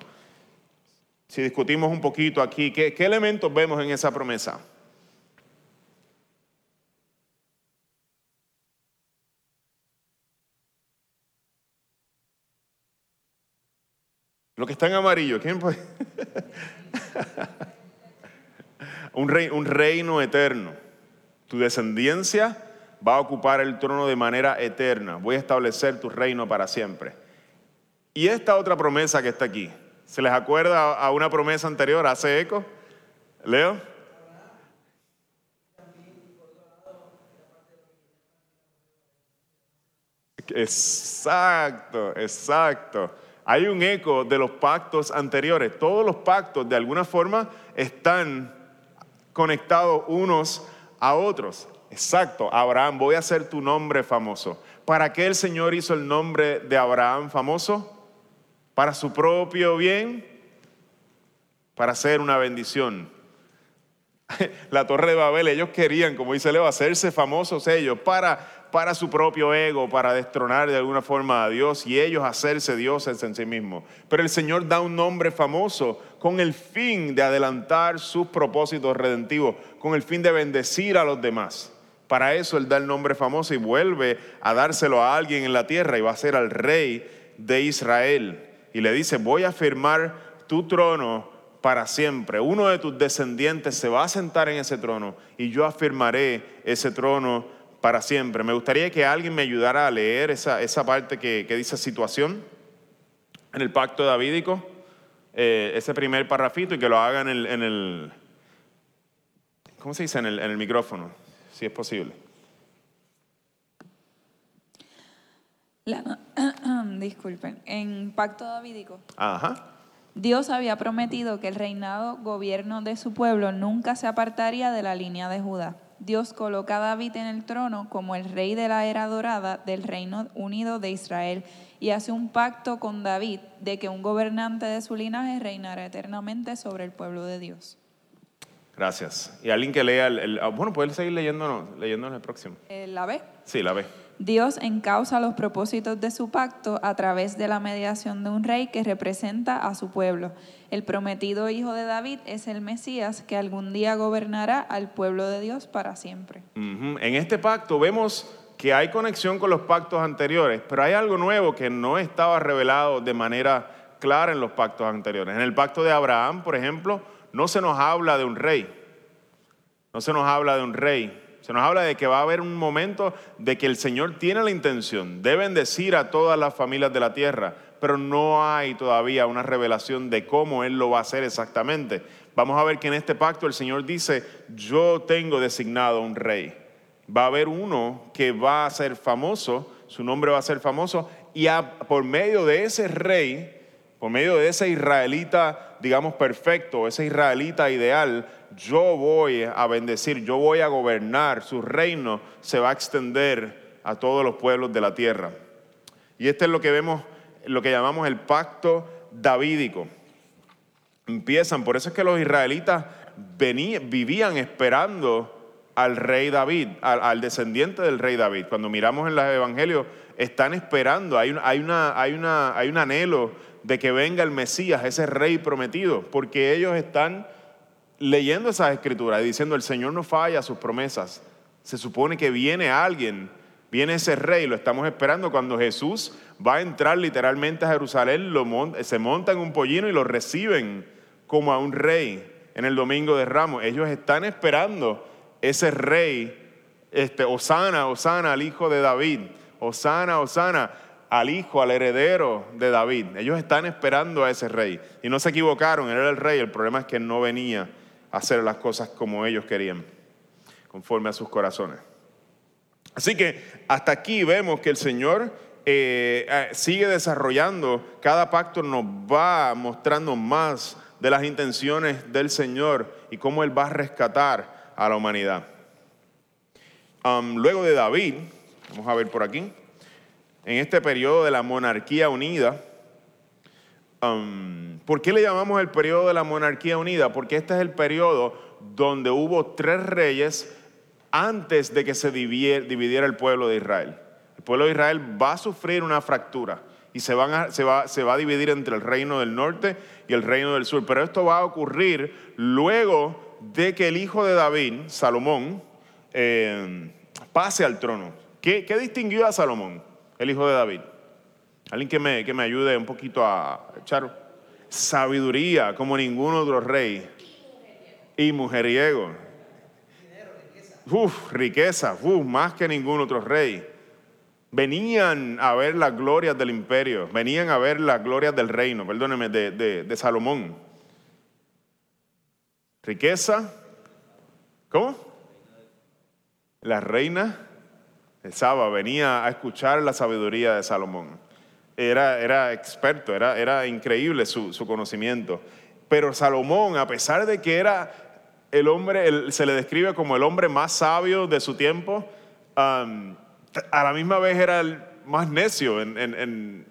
si discutimos un poquito aquí, ¿qué, ¿qué elementos vemos en esa promesa? Lo que está en amarillo, ¿quién puede? un, un reino eterno. Tu descendencia va a ocupar el trono de manera eterna. Voy a establecer tu reino para siempre. Y esta otra promesa que está aquí, ¿se les acuerda a una promesa anterior? ¿Hace eco? Leo. Exacto, exacto. Hay un eco de los pactos anteriores. Todos los pactos de alguna forma están conectados unos a otros. Exacto, Abraham, voy a hacer tu nombre famoso. ¿Para qué el Señor hizo el nombre de Abraham famoso? para su propio bien, para hacer una bendición. La torre de Babel, ellos querían, como dice Leo, hacerse famosos ellos para, para su propio ego, para destronar de alguna forma a Dios y ellos hacerse dioses en sí mismos. Pero el Señor da un nombre famoso con el fin de adelantar sus propósitos redentivos, con el fin de bendecir a los demás. Para eso Él da el nombre famoso y vuelve a dárselo a alguien en la tierra y va a ser al rey de Israel y le dice, voy a firmar tu trono para siempre. Uno de tus descendientes se va a sentar en ese trono y yo afirmaré ese trono para siempre. Me gustaría que alguien me ayudara a leer esa, esa parte que, dice situación en el pacto davídico, eh, ese primer parrafito y que lo hagan en el, en el ¿cómo se dice? En el, en el micrófono, si es posible.
disculpen, en Pacto Davídico. Dios había prometido que el reinado, gobierno de su pueblo nunca se apartaría de la línea de Judá. Dios coloca a David en el trono como el rey de la era dorada del reino unido de Israel y hace un pacto con David de que un gobernante de su linaje reinará eternamente sobre el pueblo de Dios.
Gracias. Y alguien que lea, el, ah, bueno, puede seguir leyéndonos, leyéndonos el próximo.
Eh, ¿La B?
Sí, la B.
Dios encausa los propósitos de su pacto a través de la mediación de un rey que representa a su pueblo. El prometido hijo de David es el Mesías que algún día gobernará al pueblo de Dios para siempre.
En este pacto vemos que hay conexión con los pactos anteriores, pero hay algo nuevo que no estaba revelado de manera clara en los pactos anteriores. En el pacto de Abraham, por ejemplo, no se nos habla de un rey. No se nos habla de un rey se nos habla de que va a haber un momento de que el Señor tiene la intención de bendecir a todas las familias de la tierra, pero no hay todavía una revelación de cómo Él lo va a hacer exactamente. Vamos a ver que en este pacto el Señor dice, yo tengo designado un rey. Va a haber uno que va a ser famoso, su nombre va a ser famoso, y por medio de ese rey, por medio de ese israelita, digamos, perfecto, ese israelita ideal, yo voy a bendecir, yo voy a gobernar, su reino se va a extender a todos los pueblos de la tierra. Y este es lo que vemos, lo que llamamos el pacto davídico. Empiezan, por eso es que los israelitas vivían esperando al rey David, al, descendiente del rey David. Cuando miramos en los evangelios, están esperando, hay, un anhelo de que venga el Mesías, ese rey prometido, porque ellos están leyendo esas escrituras y diciendo, el Señor no falla sus promesas. Se supone que viene alguien Viene ese rey, lo estamos esperando cuando Jesús va a entrar literalmente a Jerusalén, se monta en un pollino y lo reciben como a un rey en el domingo de Ramos. Ellos están esperando ese rey, este, Osana, Osana, al hijo de David, Osana, Osana, al hijo, al heredero de David. Ellos están esperando a ese rey. Y no se equivocaron, él era el rey. El problema es que no venía a hacer las cosas como ellos querían, conforme a sus corazones. Así que hasta aquí vemos que el Señor eh, eh, sigue desarrollando, cada pacto nos va mostrando más de las intenciones del Señor y cómo Él va a rescatar a la humanidad. Um, luego de David, vamos a ver por aquí, en este periodo de la monarquía unida, um, ¿por qué le llamamos el periodo de la monarquía unida? Porque este es el periodo donde hubo tres reyes antes de que se dividiera el pueblo de Israel. El pueblo de Israel va a sufrir una fractura y se, va, a dividir entre el reino del norte y el reino del sur. Pero esto va a ocurrir luego de que el hijo de David, Salomón, eh, pase al trono. ¿Qué, distinguió a Salomón, el hijo de David? Alguien que me, que me ayude un poquito a echar sabiduría como ningún otro rey y mujeriego. Uf, riqueza, uf, más que ningún otro rey. Venían a ver las glorias del imperio, venían a ver las glorias del reino, perdóneme, de, Salomón. Riqueza, ¿cómo? La reina Saba venía a escuchar la sabiduría de Salomón. Era, era experto, era, era increíble su, su conocimiento. Pero Salomón, a pesar de que era el hombre, se le describe como el hombre más sabio de su tiempo, a la misma vez era el más necio en, en,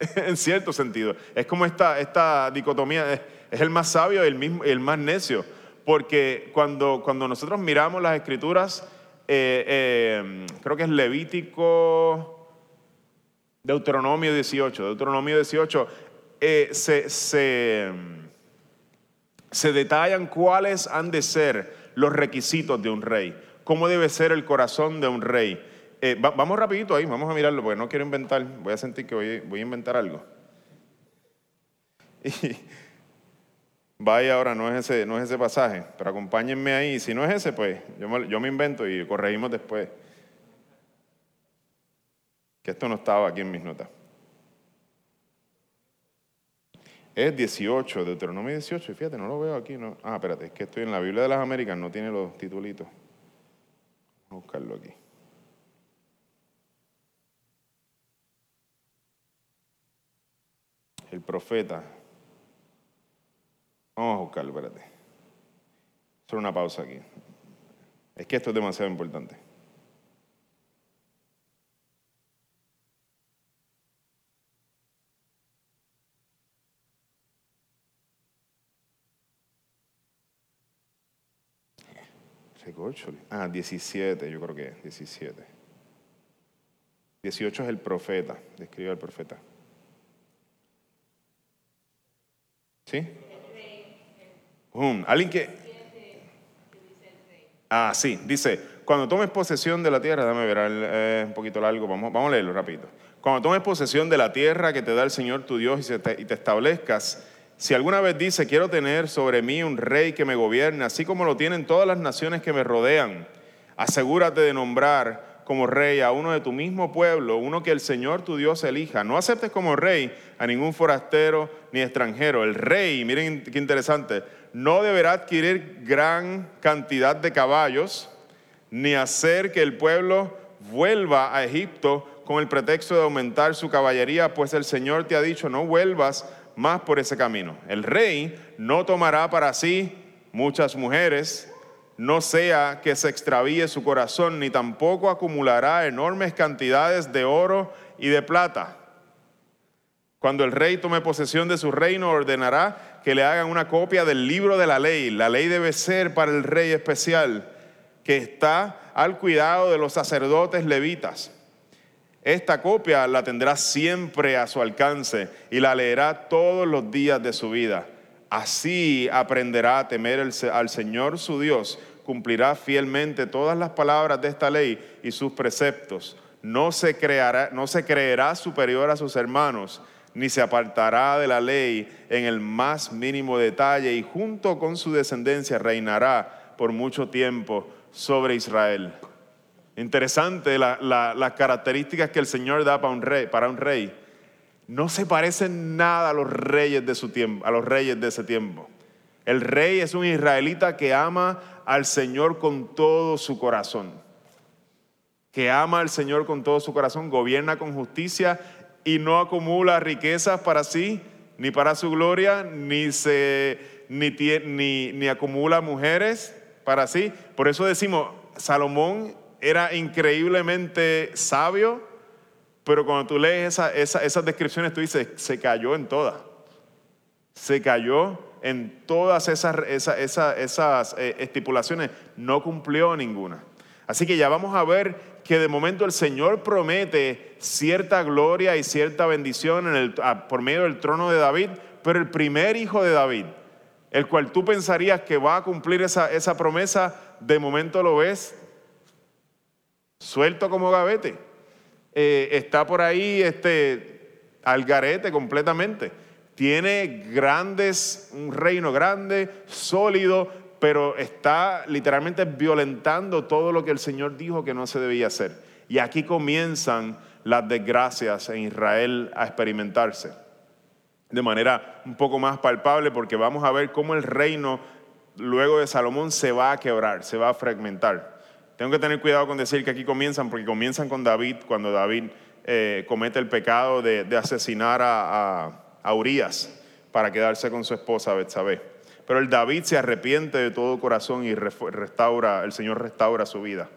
cierto sentido. Es como esta, esta dicotomía, es, el más sabio y el, mismo, el más necio, porque cuando, cuando nosotros miramos las escrituras, eh, eh, creo que es Levítico, Deuteronomio 18, Deuteronomio 18, eh, se, se se detallan cuáles han de ser los requisitos de un rey, cómo debe ser el corazón de un rey. Vamos rapidito ahí, vamos a mirarlo, porque no quiero inventar, voy a sentir que voy, a inventar algo. vaya ahora, no es, ese, no es ese pasaje, pero acompáñenme ahí. Si no es ese, pues yo me, yo me invento y corregimos después. Que esto no estaba aquí en mis notas. Es 18, Deuteronomio 18, y fíjate, no lo veo aquí. No. Ah, espérate, es que estoy en la Biblia de las Américas, no tiene los titulitos. Vamos a buscarlo aquí. El profeta. Vamos a buscarlo, espérate. Solo una pausa aquí. Es que esto es demasiado importante. Ah, 17, yo creo que es 17. 18 es el profeta, describe al profeta. ¿Sí? Alguien que... Ah, sí, dice, cuando tomes posesión de la tierra, dame ver, es un poquito largo, vamos, vamos a leerlo rápido. Cuando tomes posesión de la tierra que te da el Señor tu Dios y te establezcas si alguna vez dice, quiero tener sobre mí un rey que me gobierne, así como lo tienen todas las naciones que me rodean, asegúrate de nombrar como rey a uno de tu mismo pueblo, uno que el Señor tu Dios elija. No aceptes como rey a ningún forastero ni extranjero. El rey, miren qué interesante, no deberá adquirir gran cantidad de caballos, ni hacer que el pueblo vuelva a Egipto con el pretexto de aumentar su caballería, pues el Señor te ha dicho, no vuelvas más por ese camino. El rey no tomará para sí muchas mujeres, no sea que se extravíe su corazón, ni tampoco acumulará enormes cantidades de oro y de plata. Cuando el rey tome posesión de su reino, ordenará que le hagan una copia del libro de la ley. La ley debe ser para el rey especial, que está al cuidado de los sacerdotes levitas. Esta copia la tendrá siempre a su alcance y la leerá todos los días de su vida. Así aprenderá a temer al Señor su Dios, cumplirá fielmente todas las palabras de esta ley y sus preceptos. No se, creará, no se creerá superior a sus hermanos, ni se apartará de la ley en el más mínimo detalle, y junto con su descendencia reinará por mucho tiempo sobre Israel. Interesante las características que el Señor da para un rey. Para un rey. No se parecen nada a los reyes de su tiempo, a los reyes de ese tiempo. El rey es un israelita que ama al Señor con todo su corazón. Que ama al Señor con todo su corazón, gobierna con justicia y no acumula riquezas para sí, ni para su gloria, ni, se, ni, ni, ni acumula mujeres para sí. Por eso decimos, Salomón era increíblemente sabio, pero cuando tú lees esas descripciones, tú dices, se cayó en todas. Se cayó en todas esas, esas, eh, estipulaciones, no cumplió ninguna. Así que ya vamos a ver que de momento el Señor promete cierta gloria y cierta bendición por medio del trono de David, pero el primer hijo de David, el cual tú pensarías que va a cumplir esa, esa promesa, de momento lo ves suelto como gavete. Eh, está por ahí este, al garete completamente. Tiene grandes, un reino grande, sólido, pero está literalmente violentando todo lo que el Señor dijo que no se debía hacer. Y aquí comienzan las desgracias en Israel a experimentarse de manera un poco más palpable porque vamos a ver cómo el reino luego de Salomón se va a quebrar, se va a fragmentar. Tengo que tener cuidado con decir que aquí comienzan, porque comienzan con David, cuando David eh, comete el pecado de, asesinar a, a, Urias para quedarse con su esposa Betsabé. Pero el David se arrepiente de todo corazón y restaura, el Señor restaura su vida.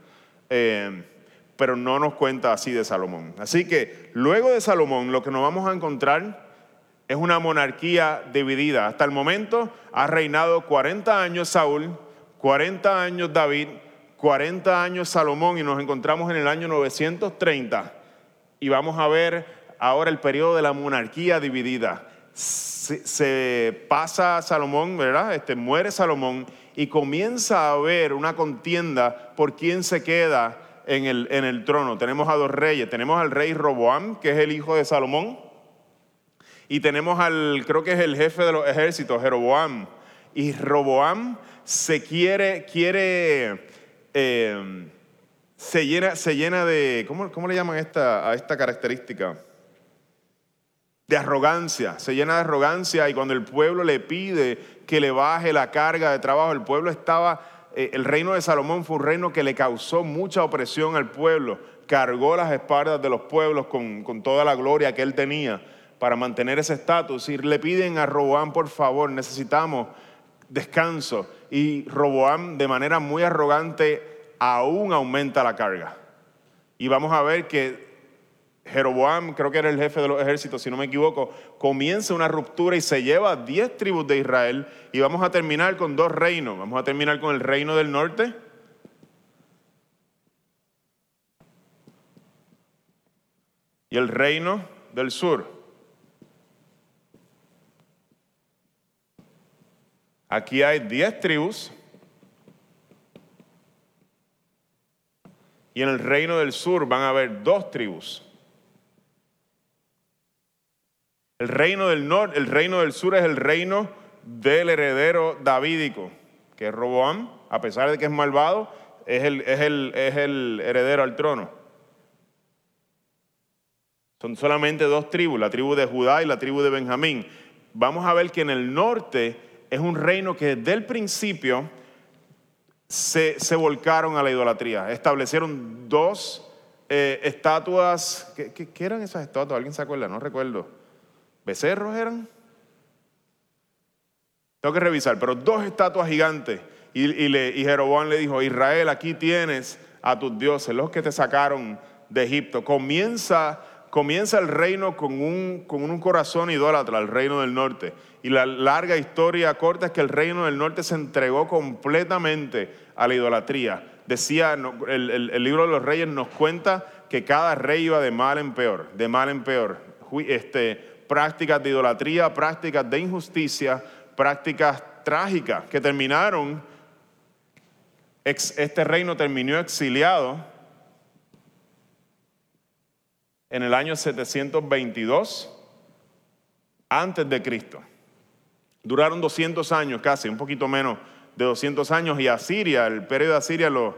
Eh, pero no nos cuenta así de Salomón. Así que luego de Salomón lo que nos vamos a encontrar es una monarquía dividida. Hasta el momento ha reinado 40 años Saúl, 40 años David, 40 años Salomón y nos encontramos en el año 930 y vamos a ver ahora el periodo de la monarquía dividida. Se, pasa Salomón, ¿verdad? Este, muere Salomón y comienza a haber una contienda por quién se queda en el, en el trono. Tenemos a dos reyes. Tenemos al rey Roboam, que es el hijo de Salomón, y tenemos al, creo que es el jefe de los ejércitos, Jeroboam. Y Roboam se quiere, quiere Em, se, llena, se llena de, ¿cómo, cómo le llaman esta, a esta característica? De arrogancia, se llena de arrogancia y cuando el pueblo le pide que le baje la carga de trabajo, el pueblo estaba, eh, el reino de Salomón fue un reino que le causó mucha opresión al pueblo, cargó las espaldas de los pueblos con, con toda la gloria que él tenía para mantener ese estatus y le piden a Roboam, por favor, necesitamos descanso. Y Roboam, de manera muy arrogante, aún aumenta la carga. Y vamos a ver que Jeroboam, creo que era el jefe de los ejércitos, si no me equivoco, comienza una ruptura y se lleva 10 tribus de Israel. Y vamos a terminar con dos reinos. Vamos a terminar con el reino del norte. Y el reino del sur. Aquí hay 10 tribus. Y en el reino del sur van a haber dos tribus. El reino del norte, el reino del sur es el reino del heredero davídico, que es Roboam, a pesar de que es malvado, es el, es el, es el heredero al trono. Son solamente dos tribus, la tribu de Judá y la tribu de Benjamín. Vamos a ver que en el norte es un reino que desde el principio se, volcaron a la idolatría. Establecieron dos eh, estatuas. ¿qué, eran esas estatuas? ¿Alguien se acuerda? No recuerdo. ¿Becerros eran? Tengo que revisar, pero dos estatuas gigantes. Y, y, y Jeroboam le dijo, Israel, aquí tienes a tus dioses, los que te sacaron de Egipto. Comienza comienza el reino con un, con un corazón idólatra, el reino del norte. Y la larga historia corta es que el reino del norte se entregó completamente a la idolatría. Decía, el, el, libro de los reyes nos cuenta que cada rey iba de mal en peor, de mal en peor. Este, prácticas de idolatría, prácticas de injusticia, prácticas trágicas que terminaron este reino terminó exiliado en el año 722 antes de Cristo. Duraron 200 años casi, un poquito menos de 200 años, y Asiria, el imperio de Asiria los,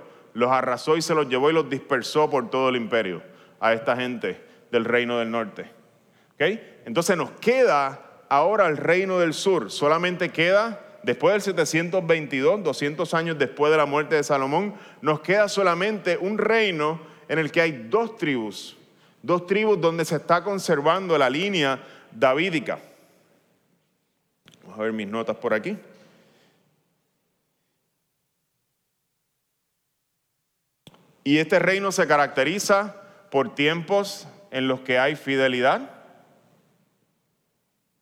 arrasó y se los llevó y los dispersó por todo el imperio a esta gente del reino del norte. ¿Okay? Entonces nos queda ahora el reino del sur, solamente queda, después del 722, 200 años después de la muerte de Salomón, nos queda solamente un reino en el que hay dos tribus, dos tribus donde se está conservando la línea davídica. Vamos a ver mis notas por aquí. Y este reino se caracteriza por tiempos en los que hay fidelidad.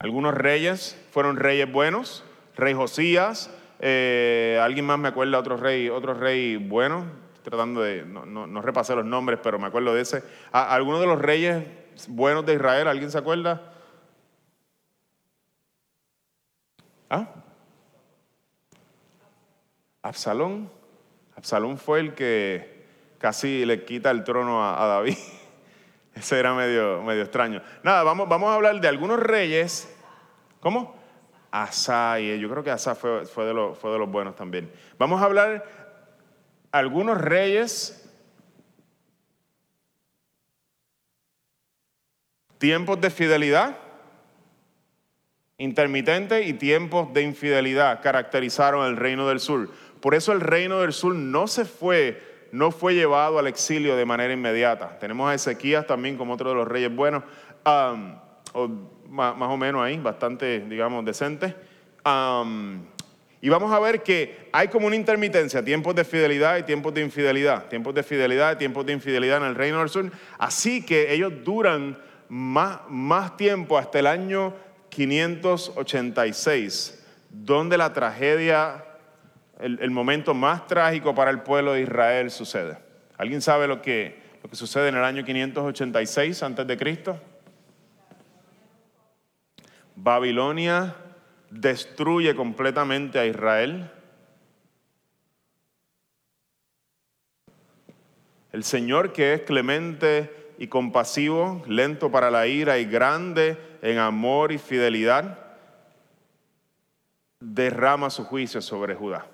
Algunos reyes fueron reyes buenos, rey Josías, eh, alguien más me acuerda, otro rey, otro rey bueno, tratando de, no, no, repasé los nombres, pero me acuerdo de ese. ¿Alguno de los reyes buenos de Israel, alguien se acuerda? ¿Ah? Absalón. Absalón fue el que casi le quita el trono a, David. Ese era medio, medio extraño. Nada, vamos, vamos a hablar de algunos reyes. ¿Cómo? Asa, y yo creo que Asa fue, de los buenos también. Vamos a hablar algunos reyes tiempos de fidelidad intermitente y tiempos de infidelidad caracterizaron el reino del sur. Por eso el reino del sur no se fue, no fue llevado al exilio de manera inmediata. Tenemos a Ezequías también como otro de los reyes buenos, más, o menos ahí, bastante, digamos, decente. y vamos a ver que hay como una intermitencia, tiempos de fidelidad y tiempos de infidelidad, tiempos de fidelidad y tiempos de infidelidad en el reino del sur. Así que ellos duran más, más tiempo hasta el año 586, donde la tragedia, el, momento más trágico para el pueblo de Israel sucede. ¿Alguien sabe lo que, lo que sucede en el año 586 antes de Cristo? Babilonia destruye completamente a Israel. El Señor que es clemente y compasivo, lento para la ira y grande en amor y fidelidad, derrama su juicio sobre Judá.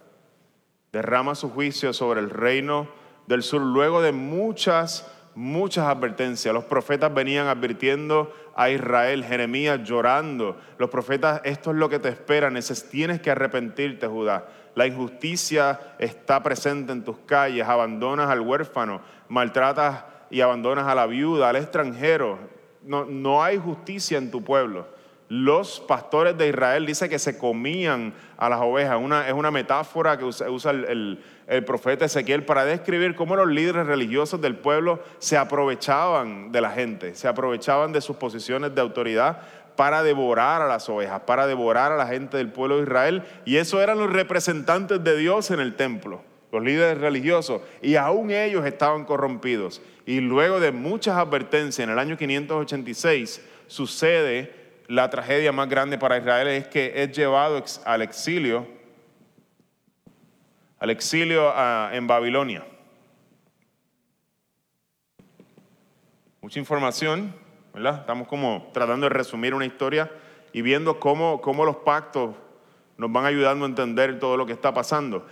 Derrama su juicio sobre el reino del sur luego de muchas, muchas advertencias. Los profetas venían advirtiendo a Israel, Jeremías llorando. Los profetas, esto es lo que te espera, tienes que arrepentirte, Judá. La injusticia está presente en tus calles, abandonas al huérfano, maltratas y abandonas a la viuda, al extranjero. No, no hay justicia en tu pueblo. Los pastores de Israel dice que se comían a las ovejas. Una, es una metáfora que usa, el, el, profeta Ezequiel para describir cómo los líderes religiosos del pueblo se aprovechaban de la gente, se aprovechaban de sus posiciones de autoridad para devorar a las ovejas, para devorar a la gente del pueblo de Israel. Y eso eran los representantes de Dios en el templo los líderes religiosos, y aún ellos estaban corrompidos. Y luego de muchas advertencias, en el año 586 sucede la tragedia más grande para Israel, es que es llevado al exilio, al exilio ah, en Babilonia. Mucha información, ¿verdad? Estamos como tratando de resumir una historia y viendo cómo, cómo los pactos nos van ayudando a entender todo lo que está pasando.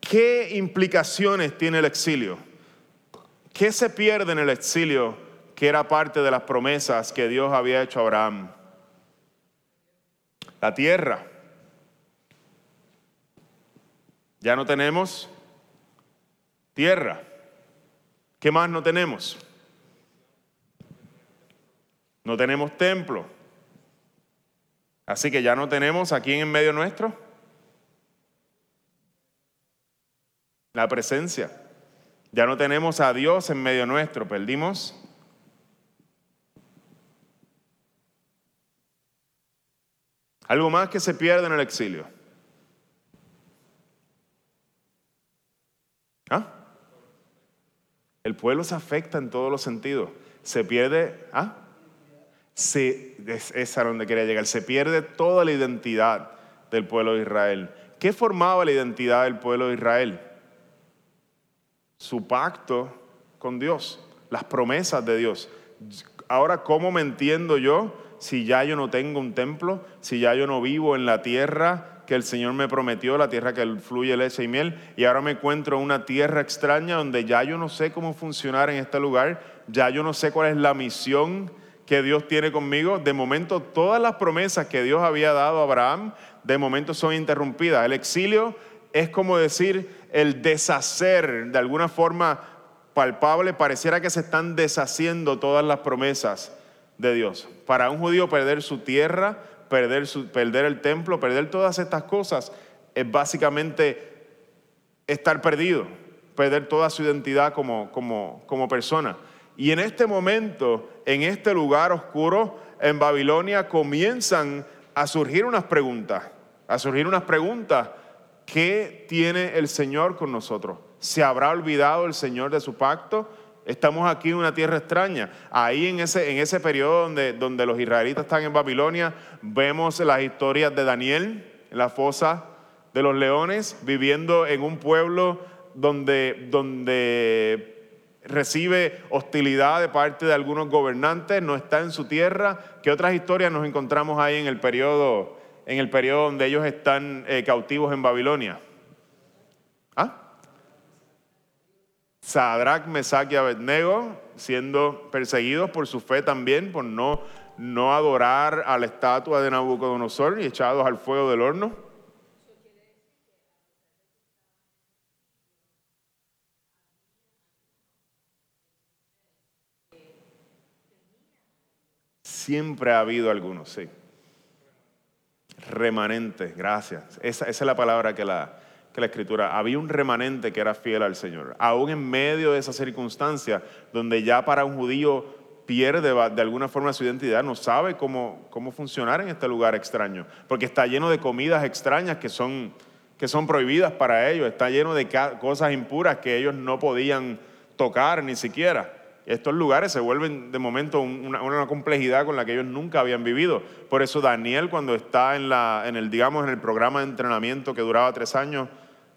¿Qué implicaciones tiene el exilio? ¿Qué se pierde en el exilio que era parte de las promesas que Dios había hecho a Abraham? La tierra. Ya no tenemos tierra. ¿Qué más no tenemos? No tenemos templo. Así que ya no tenemos aquí en medio nuestro la presencia. Ya no tenemos a Dios en medio nuestro, perdimos. Algo más que se pierde en el exilio. ¿Ah? El pueblo se afecta en todos los sentidos. Se pierde, ¿ah? Se, es, a donde quería llegar. Se pierde toda la identidad del pueblo de Israel. ¿Qué formaba la identidad del pueblo de Israel? su pacto con Dios, las promesas de Dios. Ahora, ¿cómo me entiendo yo si ya yo no tengo un templo, si ya yo no vivo en la tierra que el Señor me prometió, la tierra que fluye leche y miel, y ahora me encuentro en una tierra extraña donde ya yo no sé cómo funcionar en este lugar, ya yo no sé cuál es la misión que Dios tiene conmigo. De momento, todas las promesas que Dios había dado a Abraham, de momento son interrumpidas. El exilio es como decir el deshacer de alguna forma palpable, pareciera que se están deshaciendo todas las promesas de Dios. Para un judío perder su tierra, perder, perder el templo, perder todas estas cosas, es básicamente estar perdido, perder toda su identidad como, como, como persona. Y en este momento, en este lugar oscuro, en Babilonia, comienzan a surgir unas preguntas, a surgir unas preguntas. ¿Qué tiene el Señor con nosotros? ¿Se habrá olvidado el Señor de su pacto? Estamos aquí en una tierra extraña. Ahí en ese, en ese periodo donde, donde los israelitas están en Babilonia, vemos las historias de Daniel la fosa de los leones, viviendo en un pueblo donde, donde recibe hostilidad de parte de algunos gobernantes, no está en su tierra. ¿Qué otras historias nos encontramos ahí en el periodo, en el periodo donde ellos están eh, cautivos en Babilonia? Sadrach, Mesach y Abednego siendo perseguidos por su fe también, por no, no adorar a la estatua de Nabucodonosor y echados al fuego del horno. Siempre ha habido algunos, sí. Remanentes, gracias. esa es la palabra que la, que la escritura, había un remanente que era fiel al Señor. Aún en medio de esa circunstancia, donde ya para un judío pierde de alguna forma su identidad, no sabe cómo, cómo funcionar en este lugar extraño, porque está lleno de comidas extrañas que son, que son prohibidas para ellos, está lleno de cosas impuras que ellos no podían tocar ni siquiera. Estos lugares se vuelven de momento una, una, complejidad con la que ellos nunca habían vivido. Por eso Daniel cuando está en, la, en el, digamos, en el programa de entrenamiento que duraba tres años,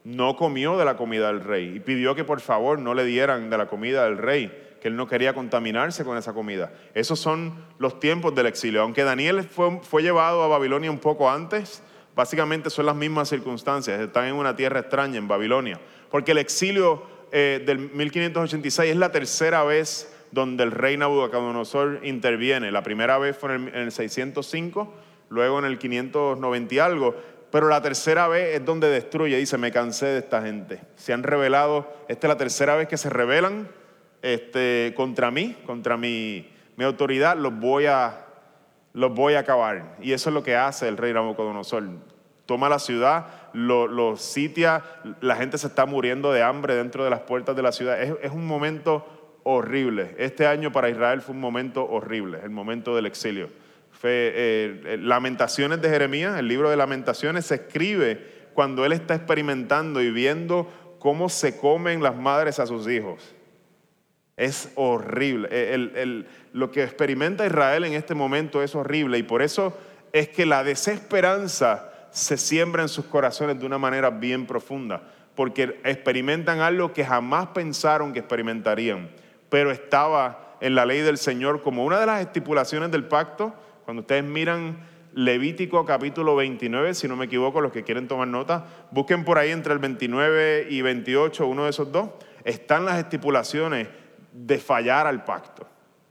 no comió de la comida del rey y pidió que por favor no le dieran de la comida del rey, que él no quería contaminarse con esa comida. Esos son los tiempos del exilio. Aunque Daniel fue, llevado a Babilonia un poco antes, básicamente son las mismas circunstancias. Están en una tierra extraña, en Babilonia. Porque el exilio eh, del 1586 es la tercera vez donde el rey Nabucodonosor interviene. La primera vez fue en el, en el 605, luego en el 590 y algo pero la tercera vez es donde destruye, dice, me cansé de esta gente. Se han revelado, esta es la tercera vez que se rebelan este, contra mí, contra mi, autoridad, los voy, a, los voy a acabar. Y eso es lo que hace el rey Nabucodonosor. Toma la ciudad, lo, sitia, la gente se está muriendo de hambre dentro de las puertas de la ciudad. Es un momento horrible. Este año para Israel fue un momento horrible, el momento del exilio. Eh, eh, Lamentaciones de Jeremías, el libro de Lamentaciones, se escribe cuando él está experimentando y viendo cómo se comen las madres a sus hijos. Es horrible. Lo que experimenta Israel en este momento es horrible y por eso es que la desesperanza se siembra en sus corazones de una manera bien profunda, porque experimentan algo que jamás pensaron que experimentarían, pero estaba en la ley del Señor como una de las estipulaciones del pacto cuando ustedes miran Levítico capítulo 29, si no me equivoco, los que quieren tomar nota, busquen por ahí entre el 29 y 28, uno de esos dos, están las estipulaciones de fallar al pacto.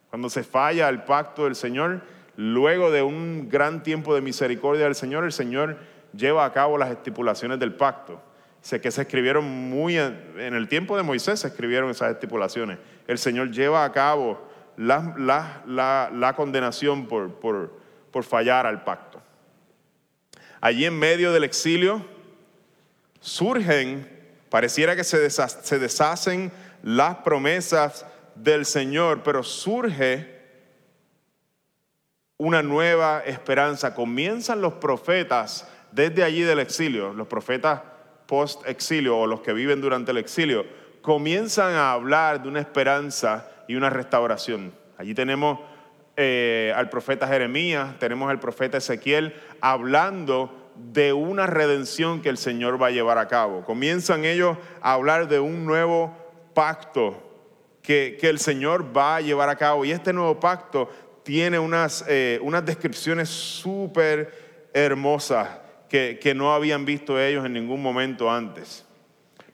Cuando se falla al pacto del Señor, luego de un gran tiempo de misericordia del Señor, el Señor lleva a cabo las estipulaciones del pacto. Sé que se escribieron muy en el tiempo de Moisés, se escribieron esas estipulaciones. El Señor lleva a cabo la, condenación por, fallar al pacto. Allí en medio del exilio surgen, pareciera que se, se deshacen las promesas del Señor, pero surge una nueva esperanza. Comienzan los profetas desde allí del exilio, los profetas post-exilio o los que viven durante el exilio, comienzan a hablar de una esperanza y una restauración. Allí tenemos eh, al profeta Jeremías, tenemos al profeta Ezequiel hablando de una redención que el Señor va a llevar a cabo. Comienzan ellos a hablar de un nuevo pacto que, el Señor va a llevar a cabo. Y este nuevo pacto tiene unas, eh, unas descripciones súper hermosas que, que no habían visto ellos en ningún momento antes.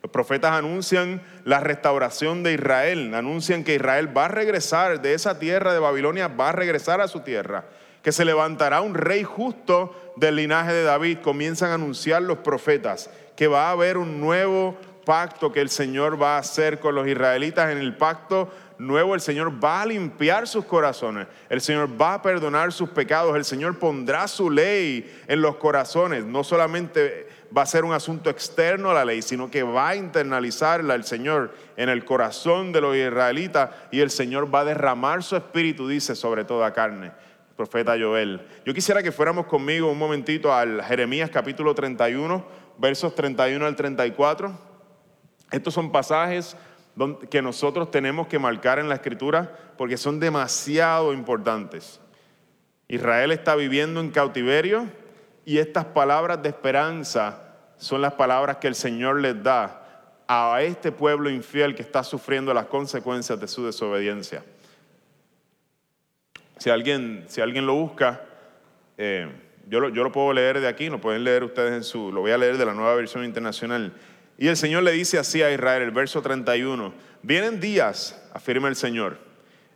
Los profetas anuncian la restauración de Israel, anuncian que Israel va a regresar de esa tierra de Babilonia, va a regresar a su tierra, que se levantará un rey justo del linaje de David. Comienzan a anunciar los profetas que va a haber un nuevo pacto que el Señor va a hacer con los israelitas. En el pacto nuevo el Señor va a limpiar sus corazones, el Señor va a perdonar sus pecados, el Señor pondrá su ley en los corazones, no solamente va a ser un asunto externo a la ley, sino que va a internalizarla el Señor en el corazón de los israelitas y el Señor va a derramar su espíritu, dice, sobre toda carne. Profeta Joel. Yo quisiera que fuéramos conmigo un momentito al Jeremías capítulo 31, versos 31 al 34. Estos son pasajes que nosotros tenemos que marcar en la escritura porque son demasiado importantes. Israel está viviendo en cautiverio y estas palabras de esperanza son las palabras que el Señor les da a este pueblo infiel que está sufriendo las consecuencias de su desobediencia. Si alguien, si alguien lo busca, eh, yo, lo, yo, lo, puedo leer de aquí, lo pueden leer ustedes en su, lo voy a leer de la nueva versión internacional. Y el Señor le dice así a Israel, el verso 31, vienen días, afirma el Señor,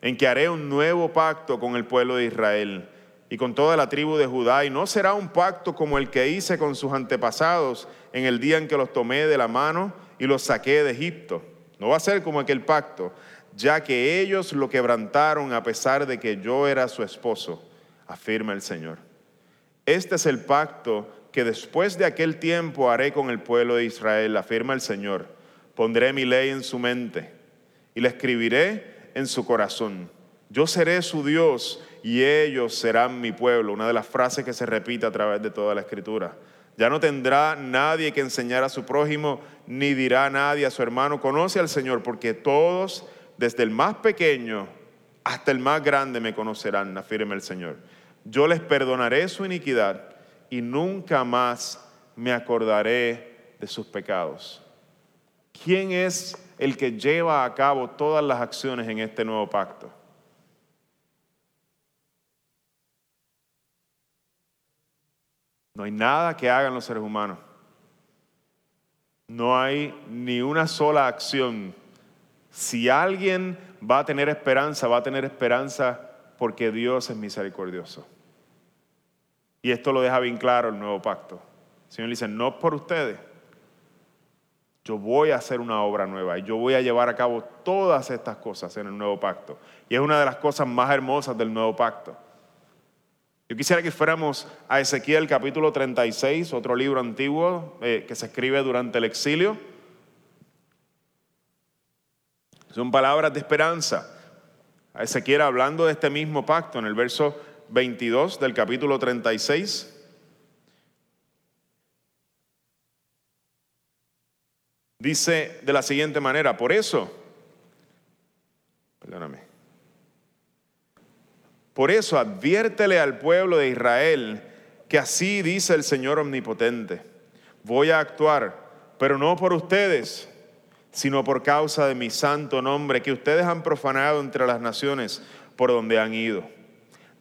en que haré un nuevo pacto con el pueblo de Israel y con toda la tribu de Judá, y no será un pacto como el que hice con sus antepasados en el día en que los tomé de la mano y los saqué de Egipto. No va a ser como aquel pacto, ya que ellos lo quebrantaron a pesar de que yo era su esposo, afirma el Señor. Este es el pacto que después de aquel tiempo haré con el pueblo de Israel, afirma el Señor. Pondré mi ley en su mente y la escribiré en su corazón. Yo seré su Dios y ellos serán mi pueblo. Una de las frases que se repite a través de toda la escritura. Ya no tendrá nadie que enseñar a su prójimo, ni dirá nadie a su hermano, conoce al Señor, porque todos, desde el más pequeño hasta el más grande, me conocerán, afirma el Señor. Yo les perdonaré su iniquidad y nunca más me acordaré de sus pecados. ¿Quién es el que lleva a cabo todas las acciones en este nuevo pacto? No hay nada que hagan los seres humanos. No hay ni una sola acción. Si alguien va a tener esperanza, va a tener esperanza porque Dios es misericordioso. Y esto lo deja bien claro el nuevo pacto. El Señor dice, no por ustedes. Yo voy a hacer una obra nueva y yo voy a llevar a cabo todas estas cosas en el nuevo pacto. Y es una de las cosas más hermosas del nuevo pacto. Yo quisiera que fuéramos a Ezequiel capítulo 36, otro libro antiguo eh, que se escribe durante el exilio. Son palabras de esperanza. Ezequiel hablando de este mismo pacto en el verso 22 del capítulo 36. Dice de la siguiente manera, por eso, perdóname, por eso adviértele al pueblo de Israel que así dice el Señor Omnipotente. Voy a actuar, pero no por ustedes, sino por causa de mi santo nombre que ustedes han profanado entre las naciones por donde han ido.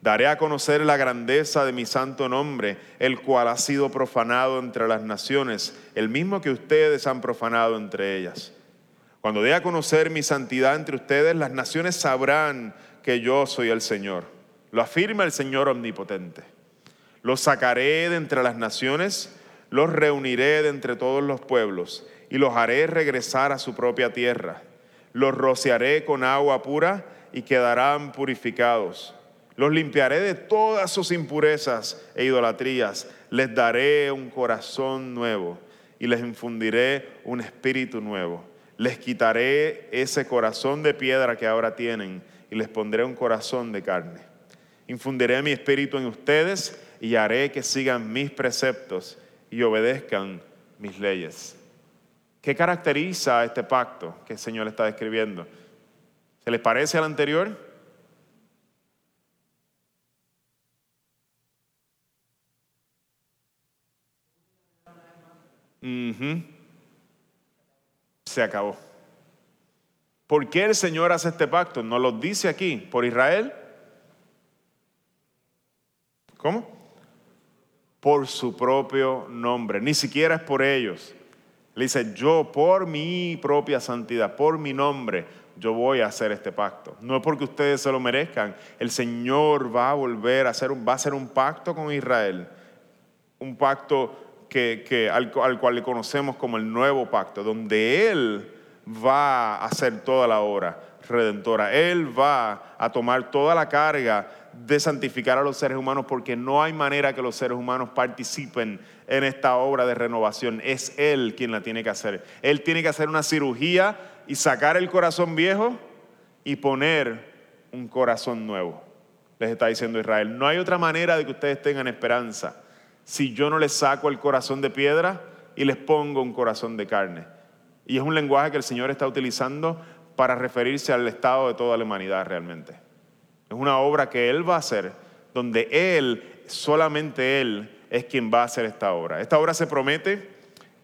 Daré a conocer la grandeza de mi santo nombre, el cual ha sido profanado entre las naciones, el mismo que ustedes han profanado entre ellas. Cuando dé a conocer mi santidad entre ustedes, las naciones sabrán que yo soy el Señor. Lo afirma el Señor omnipotente. Los sacaré de entre las naciones, los reuniré de entre todos los pueblos y los haré regresar a su propia tierra. Los rociaré con agua pura y quedarán purificados. Los limpiaré de todas sus impurezas e idolatrías. Les daré un corazón nuevo y les infundiré un espíritu nuevo. Les quitaré ese corazón de piedra que ahora tienen y les pondré un corazón de carne Infundiré mi espíritu en ustedes y haré que sigan mis preceptos y obedezcan mis leyes. ¿Qué caracteriza a este pacto que el Señor está describiendo? ¿Se les parece al anterior? Se acabó. ¿Por qué el Señor hace este pacto? Nos lo dice aquí, por Israel. ¿Cómo? Por su propio nombre, ni siquiera es por ellos. Le dice, yo por mi propia santidad, por mi nombre, yo voy a hacer este pacto. No es porque ustedes se lo merezcan. El Señor va a volver a hacer, va a un pacto con Israel. Un pacto que, al, al, cual le conocemos como el nuevo pacto, donde Él va a hacer toda la obra redentora. Él va a tomar toda la carga de santificar a los seres humanos porque no hay manera que los seres humanos participen en esta obra de renovación. Es Él quien la tiene que hacer. Él tiene que hacer una cirugía y sacar el corazón viejo y poner un corazón nuevo. Les está diciendo Israel, no hay otra manera de que ustedes tengan esperanza si yo no les saco el corazón de piedra y les pongo un corazón de carne. Y es un lenguaje que el Señor está utilizando para referirse al estado de toda la humanidad realmente. Es una obra que Él va a hacer, donde Él, solamente Él, es quien va a hacer esta obra. Esta obra se promete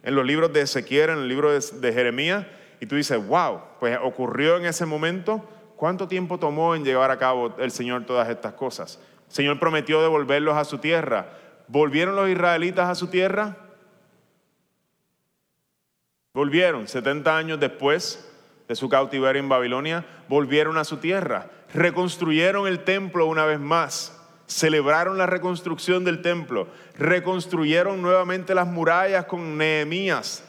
en los libros de Ezequiel, en el libro de, Jeremías, y tú dices, wow, pues ocurrió en ese momento. ¿Cuánto tiempo tomó en llevar a cabo el Señor todas estas cosas? El Señor prometió devolverlos a su tierra. ¿Volvieron los israelitas a su tierra? Volvieron 70 años después de su cautiverio en Babilonia, volvieron a su tierra, reconstruyeron el templo una vez más, celebraron la reconstrucción del templo, reconstruyeron nuevamente las murallas con Nehemías.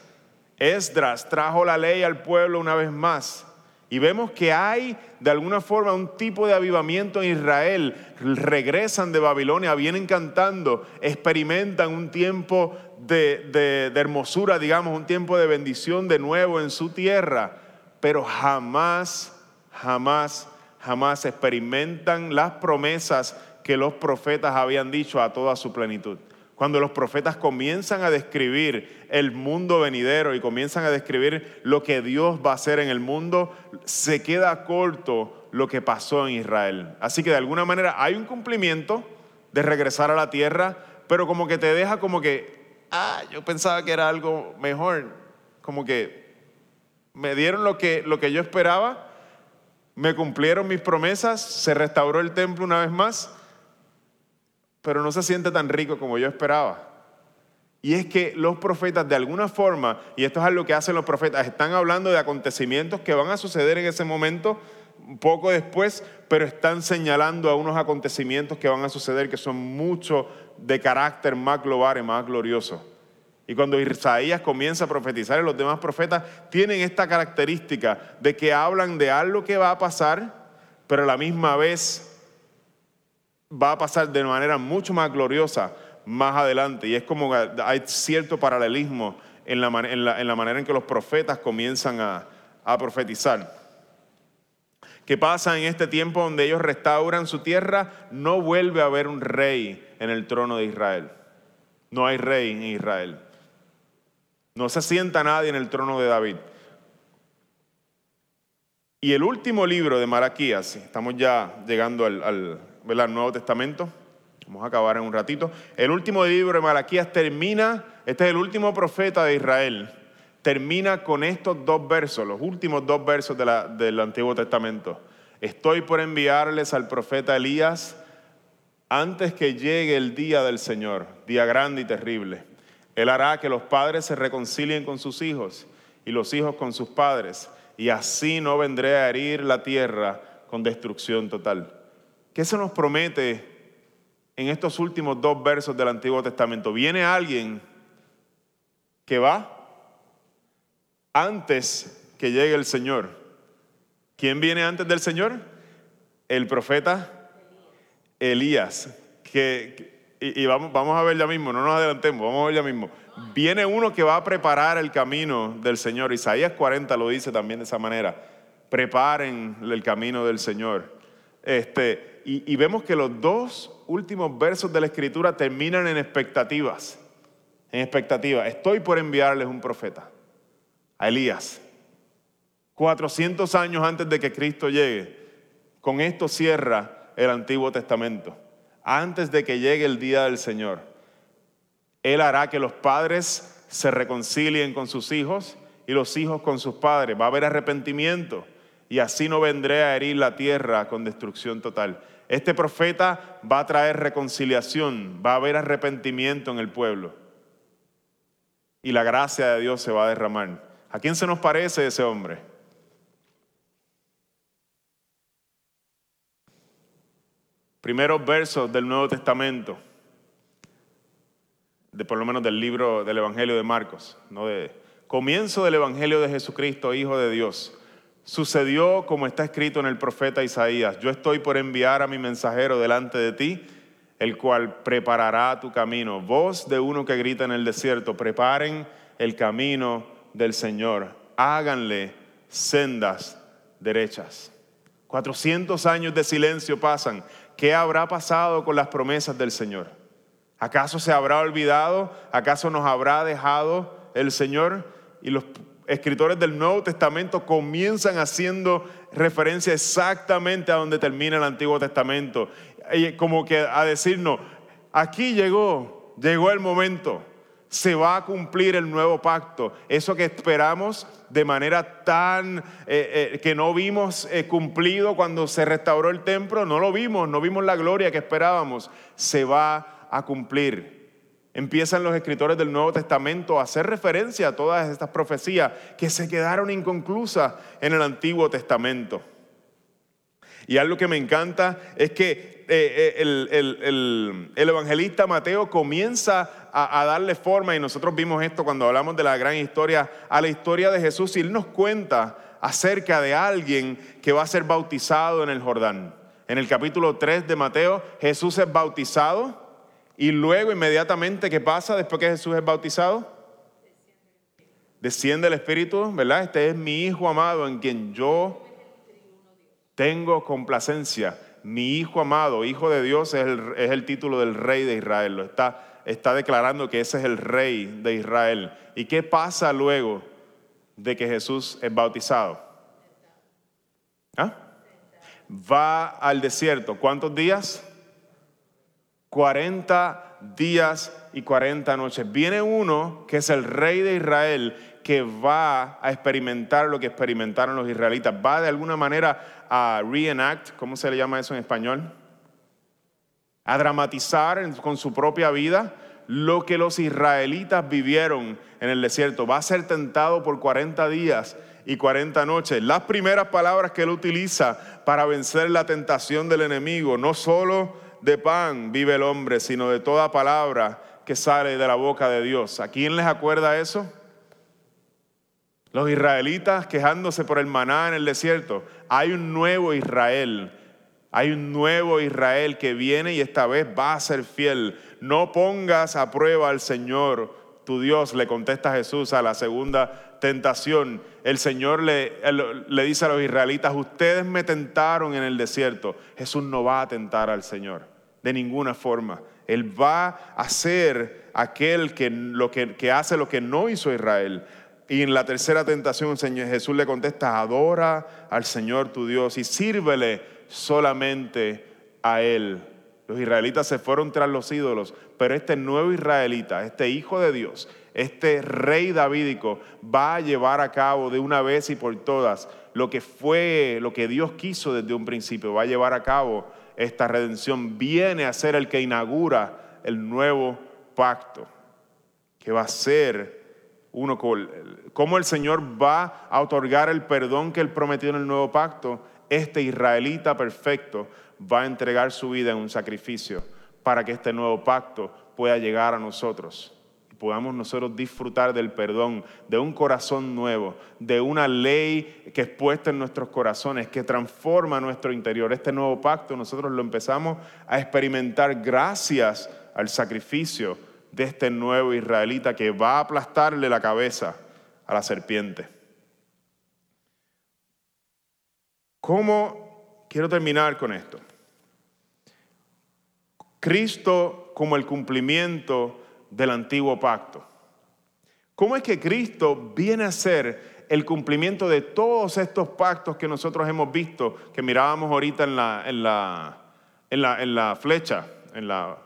Esdras trajo la ley al pueblo una vez más. Y vemos que hay de alguna forma un tipo de avivamiento en Israel. Regresan de Babilonia, vienen cantando, experimentan un tiempo de, hermosura, digamos, un tiempo de bendición de nuevo en su tierra. Pero jamás, jamás, jamás experimentan las promesas que los profetas habían dicho a toda su plenitud. Cuando los profetas comienzan a describir el mundo venidero y comienzan a describir lo que Dios va a hacer en el mundo, se queda corto lo que pasó en Israel. Así que de alguna manera hay un cumplimiento de regresar a la tierra, pero como que te deja como que, ah, yo pensaba que era algo mejor, como que me dieron lo que, lo que yo esperaba, me cumplieron mis promesas, se restauró el templo una vez más, pero no se siente tan rico como yo esperaba. Y es que los profetas de alguna forma, y esto es algo que hacen los profetas, están hablando de acontecimientos que van a suceder en ese momento, poco después, pero están señalando a unos acontecimientos que van a suceder que son mucho de carácter más global y más glorioso. Y cuando Isaías comienza a profetizar y los demás profetas tienen esta característica de que hablan de algo que va a pasar, pero a la misma vez va a pasar de manera mucho más gloriosa más adelante. Y es como hay cierto paralelismo en la, manera en que los profetas comienzan a, a profetizar. ¿Qué pasa en este tiempo donde ellos restauran su tierra? No vuelve a haber un rey en el trono de Israel. No hay rey en Israel. No se sienta nadie en el trono de David. Y el último libro de Malaquías, estamos ya llegando al, Nuevo Testamento. Vamos a acabar en un ratito. El último libro de Malaquías termina, este es el último profeta de Israel, termina con estos dos versos, los últimos dos versos del Antiguo Testamento. Estoy por enviarles al profeta Elías antes que llegue el día del Señor, día grande y terrible. Él hará que los padres se reconcilien con sus hijos y los hijos con sus padres, y así no vendré a herir la tierra con destrucción total. ¿Qué se nos promete en estos últimos dos versos del Antiguo Testamento? Viene alguien que va antes que llegue el Señor. ¿Quién viene antes del Señor? El profeta Elías. Que, y, vamos, vamos a ver ya mismo, no nos adelantemos, vamos a ver ya mismo. Viene uno que va a preparar el camino del Señor. Isaías 40 lo dice también de esa manera. Preparen el camino del Señor. Este, y, vemos que los dos últimos versos de la escritura terminan en expectativas. En expectativas. Estoy por enviarles un profeta, a Elías. 400 años antes de que Cristo llegue. Con esto cierra el Antiguo Testamento. Antes de que llegue el día del Señor. Él hará que los padres se reconcilien con sus hijos y los hijos con sus padres. Va a haber arrepentimiento y así no vendré a herir la tierra con destrucción total. Este profeta va a traer reconciliación, va a haber arrepentimiento en el pueblo y la gracia de Dios se va a derramar. ¿A quién se nos parece ese hombre? Primeros versos del Nuevo Testamento, de por lo menos del libro del Evangelio de Marcos, no de comienzo del Evangelio de Jesucristo, Hijo de Dios. Sucedió como está escrito en el profeta Isaías, yo estoy por enviar a mi mensajero delante de ti, el cual preparará tu camino. Voz de uno que grita en el desierto, preparen el camino del Señor, háganle sendas derechas. 400 años de silencio pasan. ¿Qué habrá pasado con las promesas del Señor? ¿Acaso se habrá olvidado? ¿Acaso nos habrá dejado el Señor? Y los escritores del Nuevo Testamento comienzan haciendo referencia exactamente a donde termina el Antiguo Testamento. Como que a decirnos, aquí llegó, llegó el momento, se va a cumplir el nuevo pacto. Eso que esperamos de manera tan eh, eh, que no vimos eh, cumplido cuando se restauró el templo, no lo vimos, no vimos la gloria que esperábamos, se va a cumplir. Empiezan los escritores del Nuevo Testamento a hacer referencia a todas estas profecías que se quedaron inconclusas en el Antiguo Testamento. Y algo que me encanta es que eh, eh, el, evangelista Mateo comienza a, a, darle forma, y nosotros vimos esto cuando hablamos de la gran historia, a la historia de Jesús, y él nos cuenta acerca de alguien que va a ser bautizado en el Jordán. En el capítulo 3 de Mateo, Jesús es bautizado y luego inmediatamente, ¿qué pasa después que Jesús es bautizado? Desciende el Espíritu, ¿verdad? Este es mi Hijo amado en quien yo tengo complacencia. Mi Hijo amado, Hijo de Dios, es el, título del Rey de Israel. Lo está, está declarando que ese es el Rey de Israel. ¿Y qué pasa luego de que Jesús es bautizado? ¿Ah? Va al desierto. ¿Cuántos días? 40 días y 40 noches. Viene uno que es el rey de Israel que va a experimentar lo que experimentaron los israelitas. Va de alguna manera a reenact, ¿cómo se le llama eso en español? A dramatizar con su propia vida lo que los israelitas vivieron en el desierto. Va a ser tentado por 40 días y 40 noches. Las primeras palabras que él utiliza para vencer la tentación del enemigo, no solo de pan vive el hombre, sino de toda palabra que sale de la boca de Dios. ¿A quién les acuerda eso? Los israelitas quejándose por el maná en el desierto. Hay un nuevo Israel. Hay un nuevo Israel que viene y esta vez va a ser fiel. No pongas a prueba al Señor, tu Dios, le contesta Jesús a la segunda tentación. El Señor le, le dice a los israelitas, ustedes me tentaron en el desierto. Jesús no va a tentar al Señor de ninguna forma. Él va a ser aquel que, lo que, hace lo que no hizo Israel. Y en la tercera tentación, Señor Jesús le contesta, adora al Señor tu Dios y sírvele solamente a Él. Los israelitas se fueron tras los ídolos, pero este nuevo israelita, este hijo de Dios, este rey davídico, va a llevar a cabo de una vez y por todas lo que fue, lo que Dios quiso desde un principio, va a llevar a cabo esta redención, viene a ser el que inaugura el nuevo pacto, que va a ser uno con, cómo el Señor va a otorgar el perdón que él prometió en el nuevo pacto, este israelita perfecto va a entregar su vida en un sacrificio para que este nuevo pacto pueda llegar a nosotros podamos nosotros disfrutar del perdón, de un corazón nuevo, de una ley que es puesta en nuestros corazones, que transforma nuestro interior. Este nuevo pacto nosotros lo empezamos a experimentar gracias al sacrificio de este nuevo israelita que va a aplastarle la cabeza a la serpiente. ¿Cómo quiero terminar con esto? Cristo como el cumplimiento del antiguo pacto. ¿Cómo es que Cristo viene a ser el cumplimiento de todos estos pactos que nosotros hemos visto, que mirábamos ahorita en la, en la, en la, flecha, en la,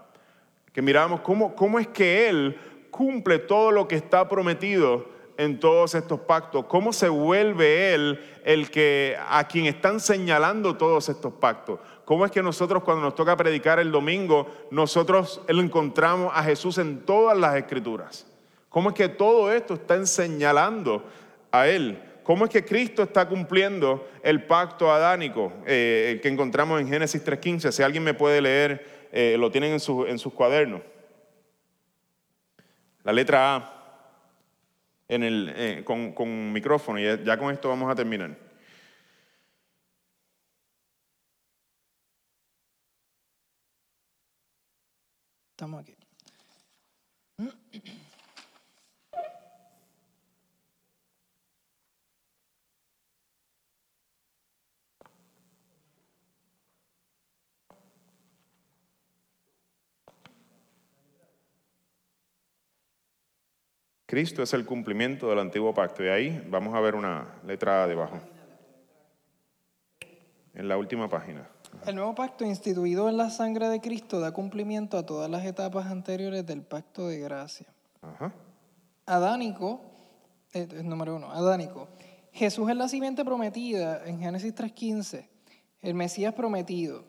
que mirábamos cómo, cómo es que Él cumple todo lo que está prometido en todos estos pactos? ¿Cómo se vuelve Él el que a quien están señalando todos estos pactos? ¿Cómo es que nosotros cuando nos toca predicar el domingo, nosotros encontramos a Jesús en todas las escrituras? ¿Cómo es que todo esto está señalando a Él? ¿Cómo es que Cristo está cumpliendo el pacto adánico eh, que encontramos en Génesis 3.15? Si alguien me puede leer, eh, lo tienen en, sus cuadernos. La letra A en el, eh, con, con micrófono y ya con esto vamos a terminar.
Estamos aquí.
Cristo es el cumplimiento del antiguo pacto. Y ahí vamos a ver una letra debajo. En la última página.
El nuevo pacto instituido en la sangre de Cristo da cumplimiento a todas las etapas anteriores del pacto de gracia. Ajá. Adánico, eh, número uno, Adánico. Jesús es la simiente prometida en Génesis 3.15, el Mesías prometido,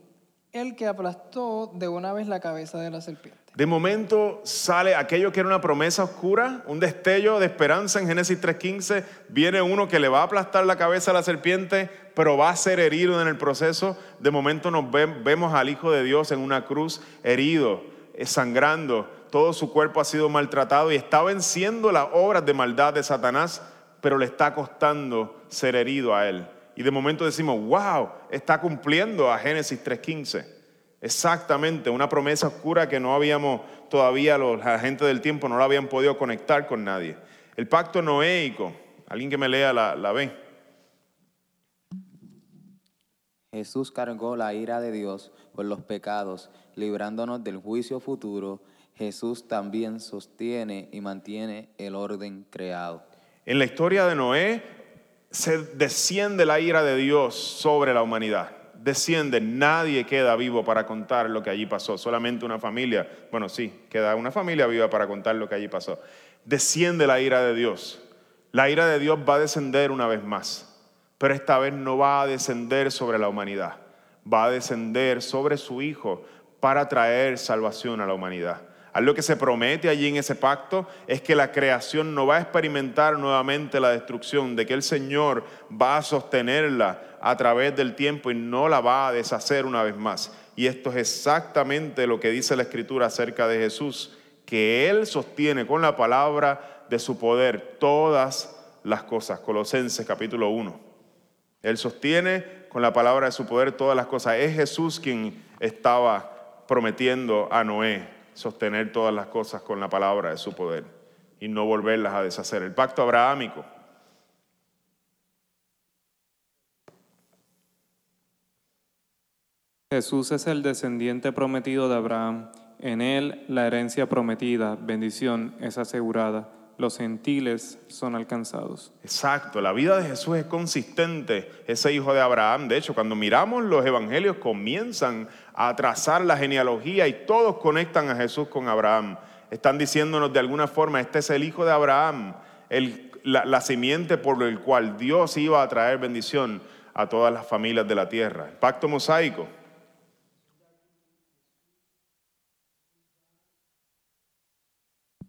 el que aplastó de una vez la cabeza de la serpiente.
De momento sale aquello que era una promesa oscura, un destello de esperanza en Génesis 3.15. Viene uno que le va a aplastar la cabeza a la serpiente, pero va a ser herido en el proceso. De momento nos vemos al Hijo de Dios en una cruz herido, eh, sangrando. Todo su cuerpo ha sido maltratado y está venciendo las obras de maldad de Satanás, pero le está costando ser herido a él. Y de momento decimos, wow, está cumpliendo a Génesis 3.15. Exactamente, una promesa oscura que no habíamos todavía, los agentes del tiempo no la habían podido conectar con nadie. El pacto noéico, alguien que me lea la, la B.
Jesús cargó la ira de Dios por los pecados, librándonos del juicio futuro. Jesús también sostiene y mantiene el orden creado.
En la historia de Noé se desciende la ira de Dios sobre la humanidad desciende, nadie queda vivo para contar lo que allí pasó, solamente una familia, bueno, sí, queda una familia viva para contar lo que allí pasó. Desciende la ira de Dios. La ira de Dios va a descender una vez más, pero esta vez no va a descender sobre la humanidad, va a descender sobre su Hijo para traer salvación a la humanidad. Algo que se promete allí en ese pacto es que la creación no va a experimentar nuevamente la destrucción, de que el Señor va a sostenerla a través del tiempo y no la va a deshacer una vez más. Y esto es exactamente lo que dice la Escritura acerca de Jesús, que Él sostiene con la palabra de su poder todas las cosas. Colosenses capítulo 1. Él sostiene con la palabra de su poder todas las cosas. Es Jesús quien estaba prometiendo a Noé sostener todas las cosas con la palabra de su poder y no volverlas a deshacer. El pacto abrahámico.
Jesús es el descendiente prometido de Abraham. En él la herencia prometida, bendición, es asegurada. Los gentiles son alcanzados.
Exacto, la vida de Jesús es consistente, ese hijo de Abraham. De hecho, cuando miramos los evangelios comienzan a trazar la genealogía y todos conectan a Jesús con Abraham. Están diciéndonos de alguna forma, este es el hijo de Abraham, la, simiente por el cual Dios iba a traer bendición a todas las familias de la tierra. pacto mosaico.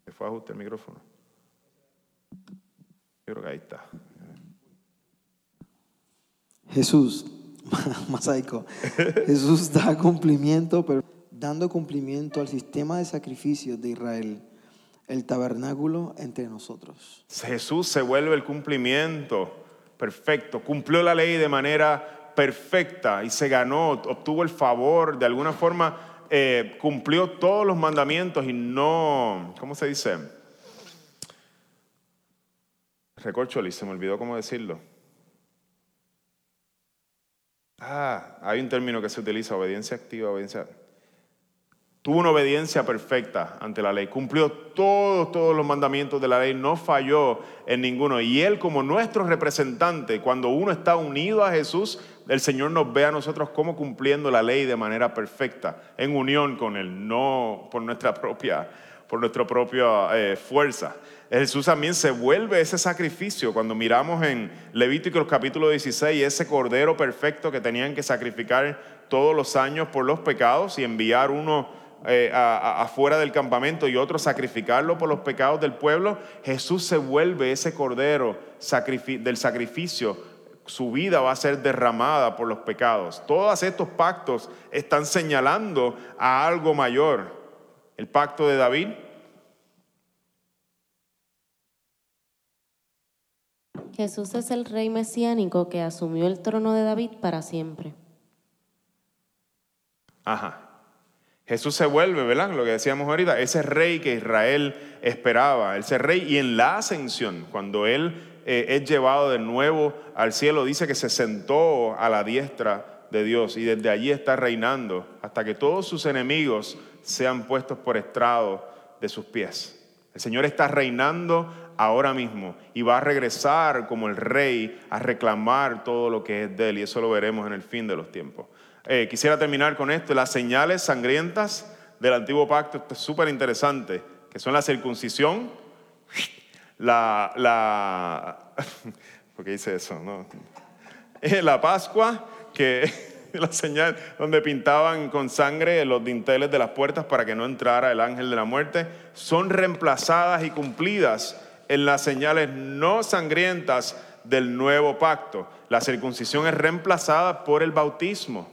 ¿Se fue el micrófono? Yo creo que ahí está.
Jesús, Masaico. Jesús da cumplimiento, pero dando cumplimiento al sistema de sacrificios de Israel, el tabernáculo entre nosotros.
Jesús se vuelve el cumplimiento perfecto, cumplió la ley de manera perfecta y se ganó, obtuvo el favor, de alguna forma eh, cumplió todos los mandamientos y no, ¿cómo se dice? Recorcholi, se me olvidó cómo decirlo Ah, hay un término que se utiliza, obediencia activa, obediencia. Tuvo una obediencia perfecta ante la ley, cumplió todos, todos los mandamientos de la ley, no falló en ninguno. Y él como nuestro representante, cuando uno está unido a Jesús, el Señor nos ve a nosotros como cumpliendo la ley de manera perfecta, en unión con Él, no por nuestra propia, por nuestra propia eh, fuerza. Jesús también se vuelve ese sacrificio. Cuando miramos en Levítico capítulo 16, ese cordero perfecto que tenían que sacrificar todos los años por los pecados y enviar uno eh, afuera del campamento y otro sacrificarlo por los pecados del pueblo, Jesús se vuelve ese cordero del sacrificio. Su vida va a ser derramada por los pecados. Todos estos pactos están señalando a algo mayor. El pacto de David
Jesús es el rey mesiánico que asumió el trono de David para siempre.
Ajá. Jesús se vuelve, ¿verdad? Lo que decíamos ahorita, ese rey que Israel esperaba, ese rey y en la ascensión, cuando él eh, es llevado de nuevo al cielo, dice que se sentó a la diestra de Dios y desde allí está reinando hasta que todos sus enemigos sean puestos por estrado de sus pies. El Señor está reinando ahora mismo y va a regresar como el rey a reclamar todo lo que es de él y eso lo veremos en el fin de los tiempos. Eh, quisiera terminar con esto, las señales sangrientas del antiguo pacto, esto es súper interesante, que son la circuncisión, la, la ¿por qué dice eso? No? Eh, la Pascua, que la señal donde pintaban con sangre los dinteles de las puertas para que no entrara el ángel de la muerte, son reemplazadas y cumplidas en las señales no sangrientas del nuevo pacto. La circuncisión es reemplazada por el bautismo.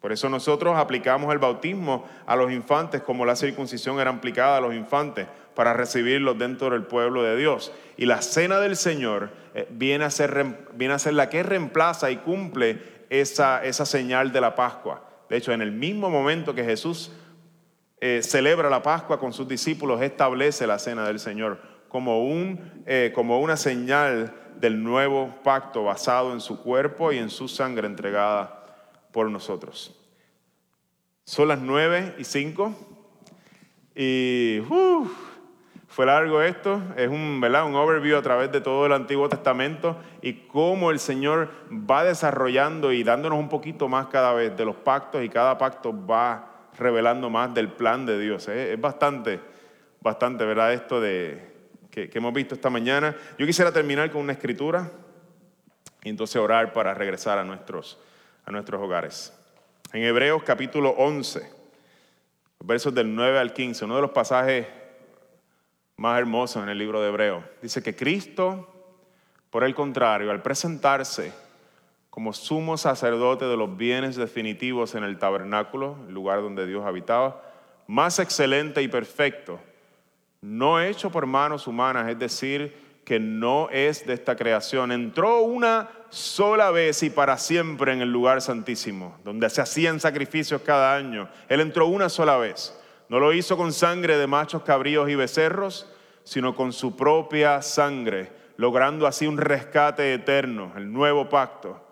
Por eso nosotros aplicamos el bautismo a los infantes como la circuncisión era aplicada a los infantes para recibirlos dentro del pueblo de Dios. Y la cena del Señor eh, viene, a ser, la que reemplaza y cumple esa, esa señal de la Pascua. De hecho, en el mismo momento que Jesús eh, celebra la Pascua con sus discípulos, establece la cena del Señor como, un, eh, como una señal del nuevo pacto basado en su cuerpo y en su sangre entregada por nosotros. Son las nueve y cinco y fue largo esto, es un, ¿verdad? un overview a través de todo el Antiguo Testamento y cómo el Señor va desarrollando y dándonos un poquito más cada vez de los pactos y cada pacto va revelando más del plan de Dios. ¿eh? Es bastante, bastante, ¿verdad? Esto de, que, hemos visto esta mañana. Yo quisiera terminar con una escritura y entonces orar para regresar a nuestros, a nuestros hogares. En Hebreos capítulo 11, versos del 9 al 15, uno de los pasajes más hermosos en el libro de Hebreos, dice que Cristo, por el contrario, al presentarse como sumo sacerdote de los bienes definitivos en el tabernáculo, el lugar donde Dios habitaba, más excelente y perfecto, no hecho por manos humanas, es decir, que no es de esta creación. Entró una sola vez y para siempre en el lugar santísimo, donde se hacían sacrificios cada año. Él entró una sola vez. No lo hizo con sangre de machos cabríos y becerros, sino con su propia sangre, logrando así un rescate eterno, el nuevo pacto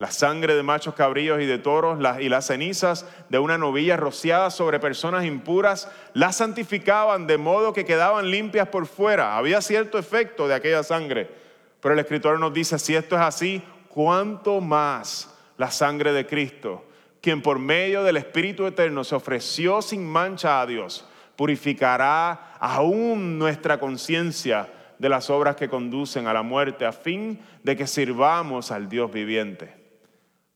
la sangre de machos cabríos y de toros y las cenizas de una novilla rociada sobre personas impuras las santificaban de modo que quedaban limpias por fuera. Había cierto efecto de aquella sangre. Pero el escritor nos dice, si esto es así, ¿cuánto más la sangre de Cristo, quien por medio del Espíritu Eterno se ofreció sin mancha a Dios, purificará aún nuestra conciencia de las obras que conducen a la muerte a fin de que sirvamos al Dios viviente?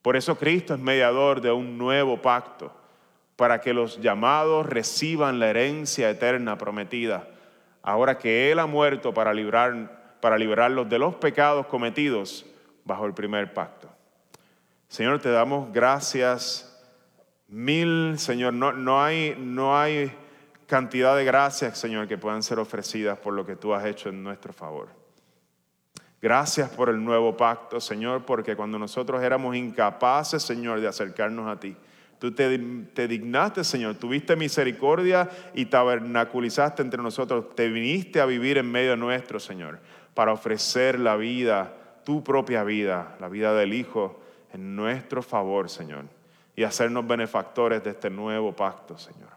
Por eso Cristo es mediador de un nuevo pacto, para que los llamados reciban la herencia eterna prometida, ahora que Él ha muerto para, librar, para liberarlos de los pecados cometidos bajo el primer pacto. Señor, te damos gracias mil, Señor. No, no, hay, no hay cantidad de gracias, Señor, que puedan ser ofrecidas por lo que tú has hecho en nuestro favor. Gracias por el nuevo pacto, Señor, porque cuando nosotros éramos incapaces, Señor, de acercarnos a ti, tú te, dignaste, Señor, tuviste misericordia y tabernaculizaste entre nosotros, te viniste a vivir en medio nuestro, Señor, para ofrecer la vida, tu propia vida, la vida del Hijo, en nuestro favor, Señor, y hacernos benefactores de este nuevo pacto, Señor.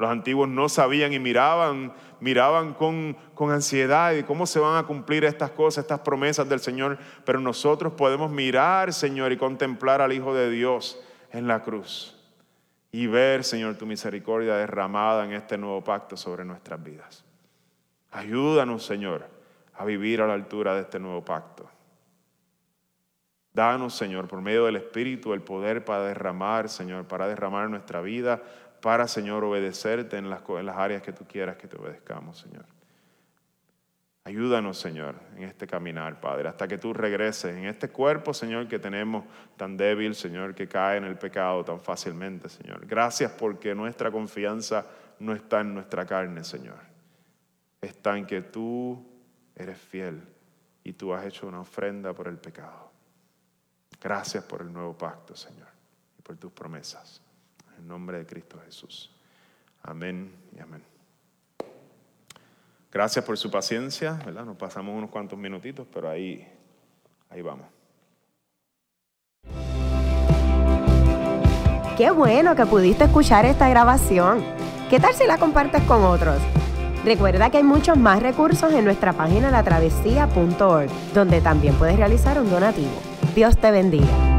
Los antiguos no sabían y miraban, miraban con, con ansiedad y cómo se van a cumplir estas cosas, estas promesas del Señor. Pero nosotros podemos mirar, Señor, y contemplar al Hijo de Dios en la cruz y ver, Señor, tu misericordia derramada en este nuevo pacto sobre nuestras vidas. Ayúdanos, Señor, a vivir a la altura de este nuevo pacto. Danos, Señor, por medio del Espíritu, el poder para derramar, Señor, para derramar nuestra vida, para, Señor, obedecerte en las, áreas que tú quieras que te obedezcamos, Señor. Ayúdanos, Señor, en este caminar, Padre, hasta que tú regreses en este cuerpo, Señor, que tenemos tan débil, Señor, que cae en el pecado tan fácilmente, Señor. Gracias porque nuestra confianza no está en nuestra carne, Señor. Está en que tú eres fiel y tú has hecho una ofrenda por el pecado. Gracias por el nuevo pacto, Señor, y por tus promesas. En nombre de Cristo Jesús. Amén y amén. Gracias por su paciencia, ¿verdad? Nos pasamos unos cuantos minutitos, pero ahí, ahí vamos.
Qué bueno que pudiste escuchar esta grabación. ¿Qué tal si la compartes con otros? Recuerda que hay muchos más recursos en nuestra página latravesía.org, donde también puedes realizar un donativo. Dios te bendiga.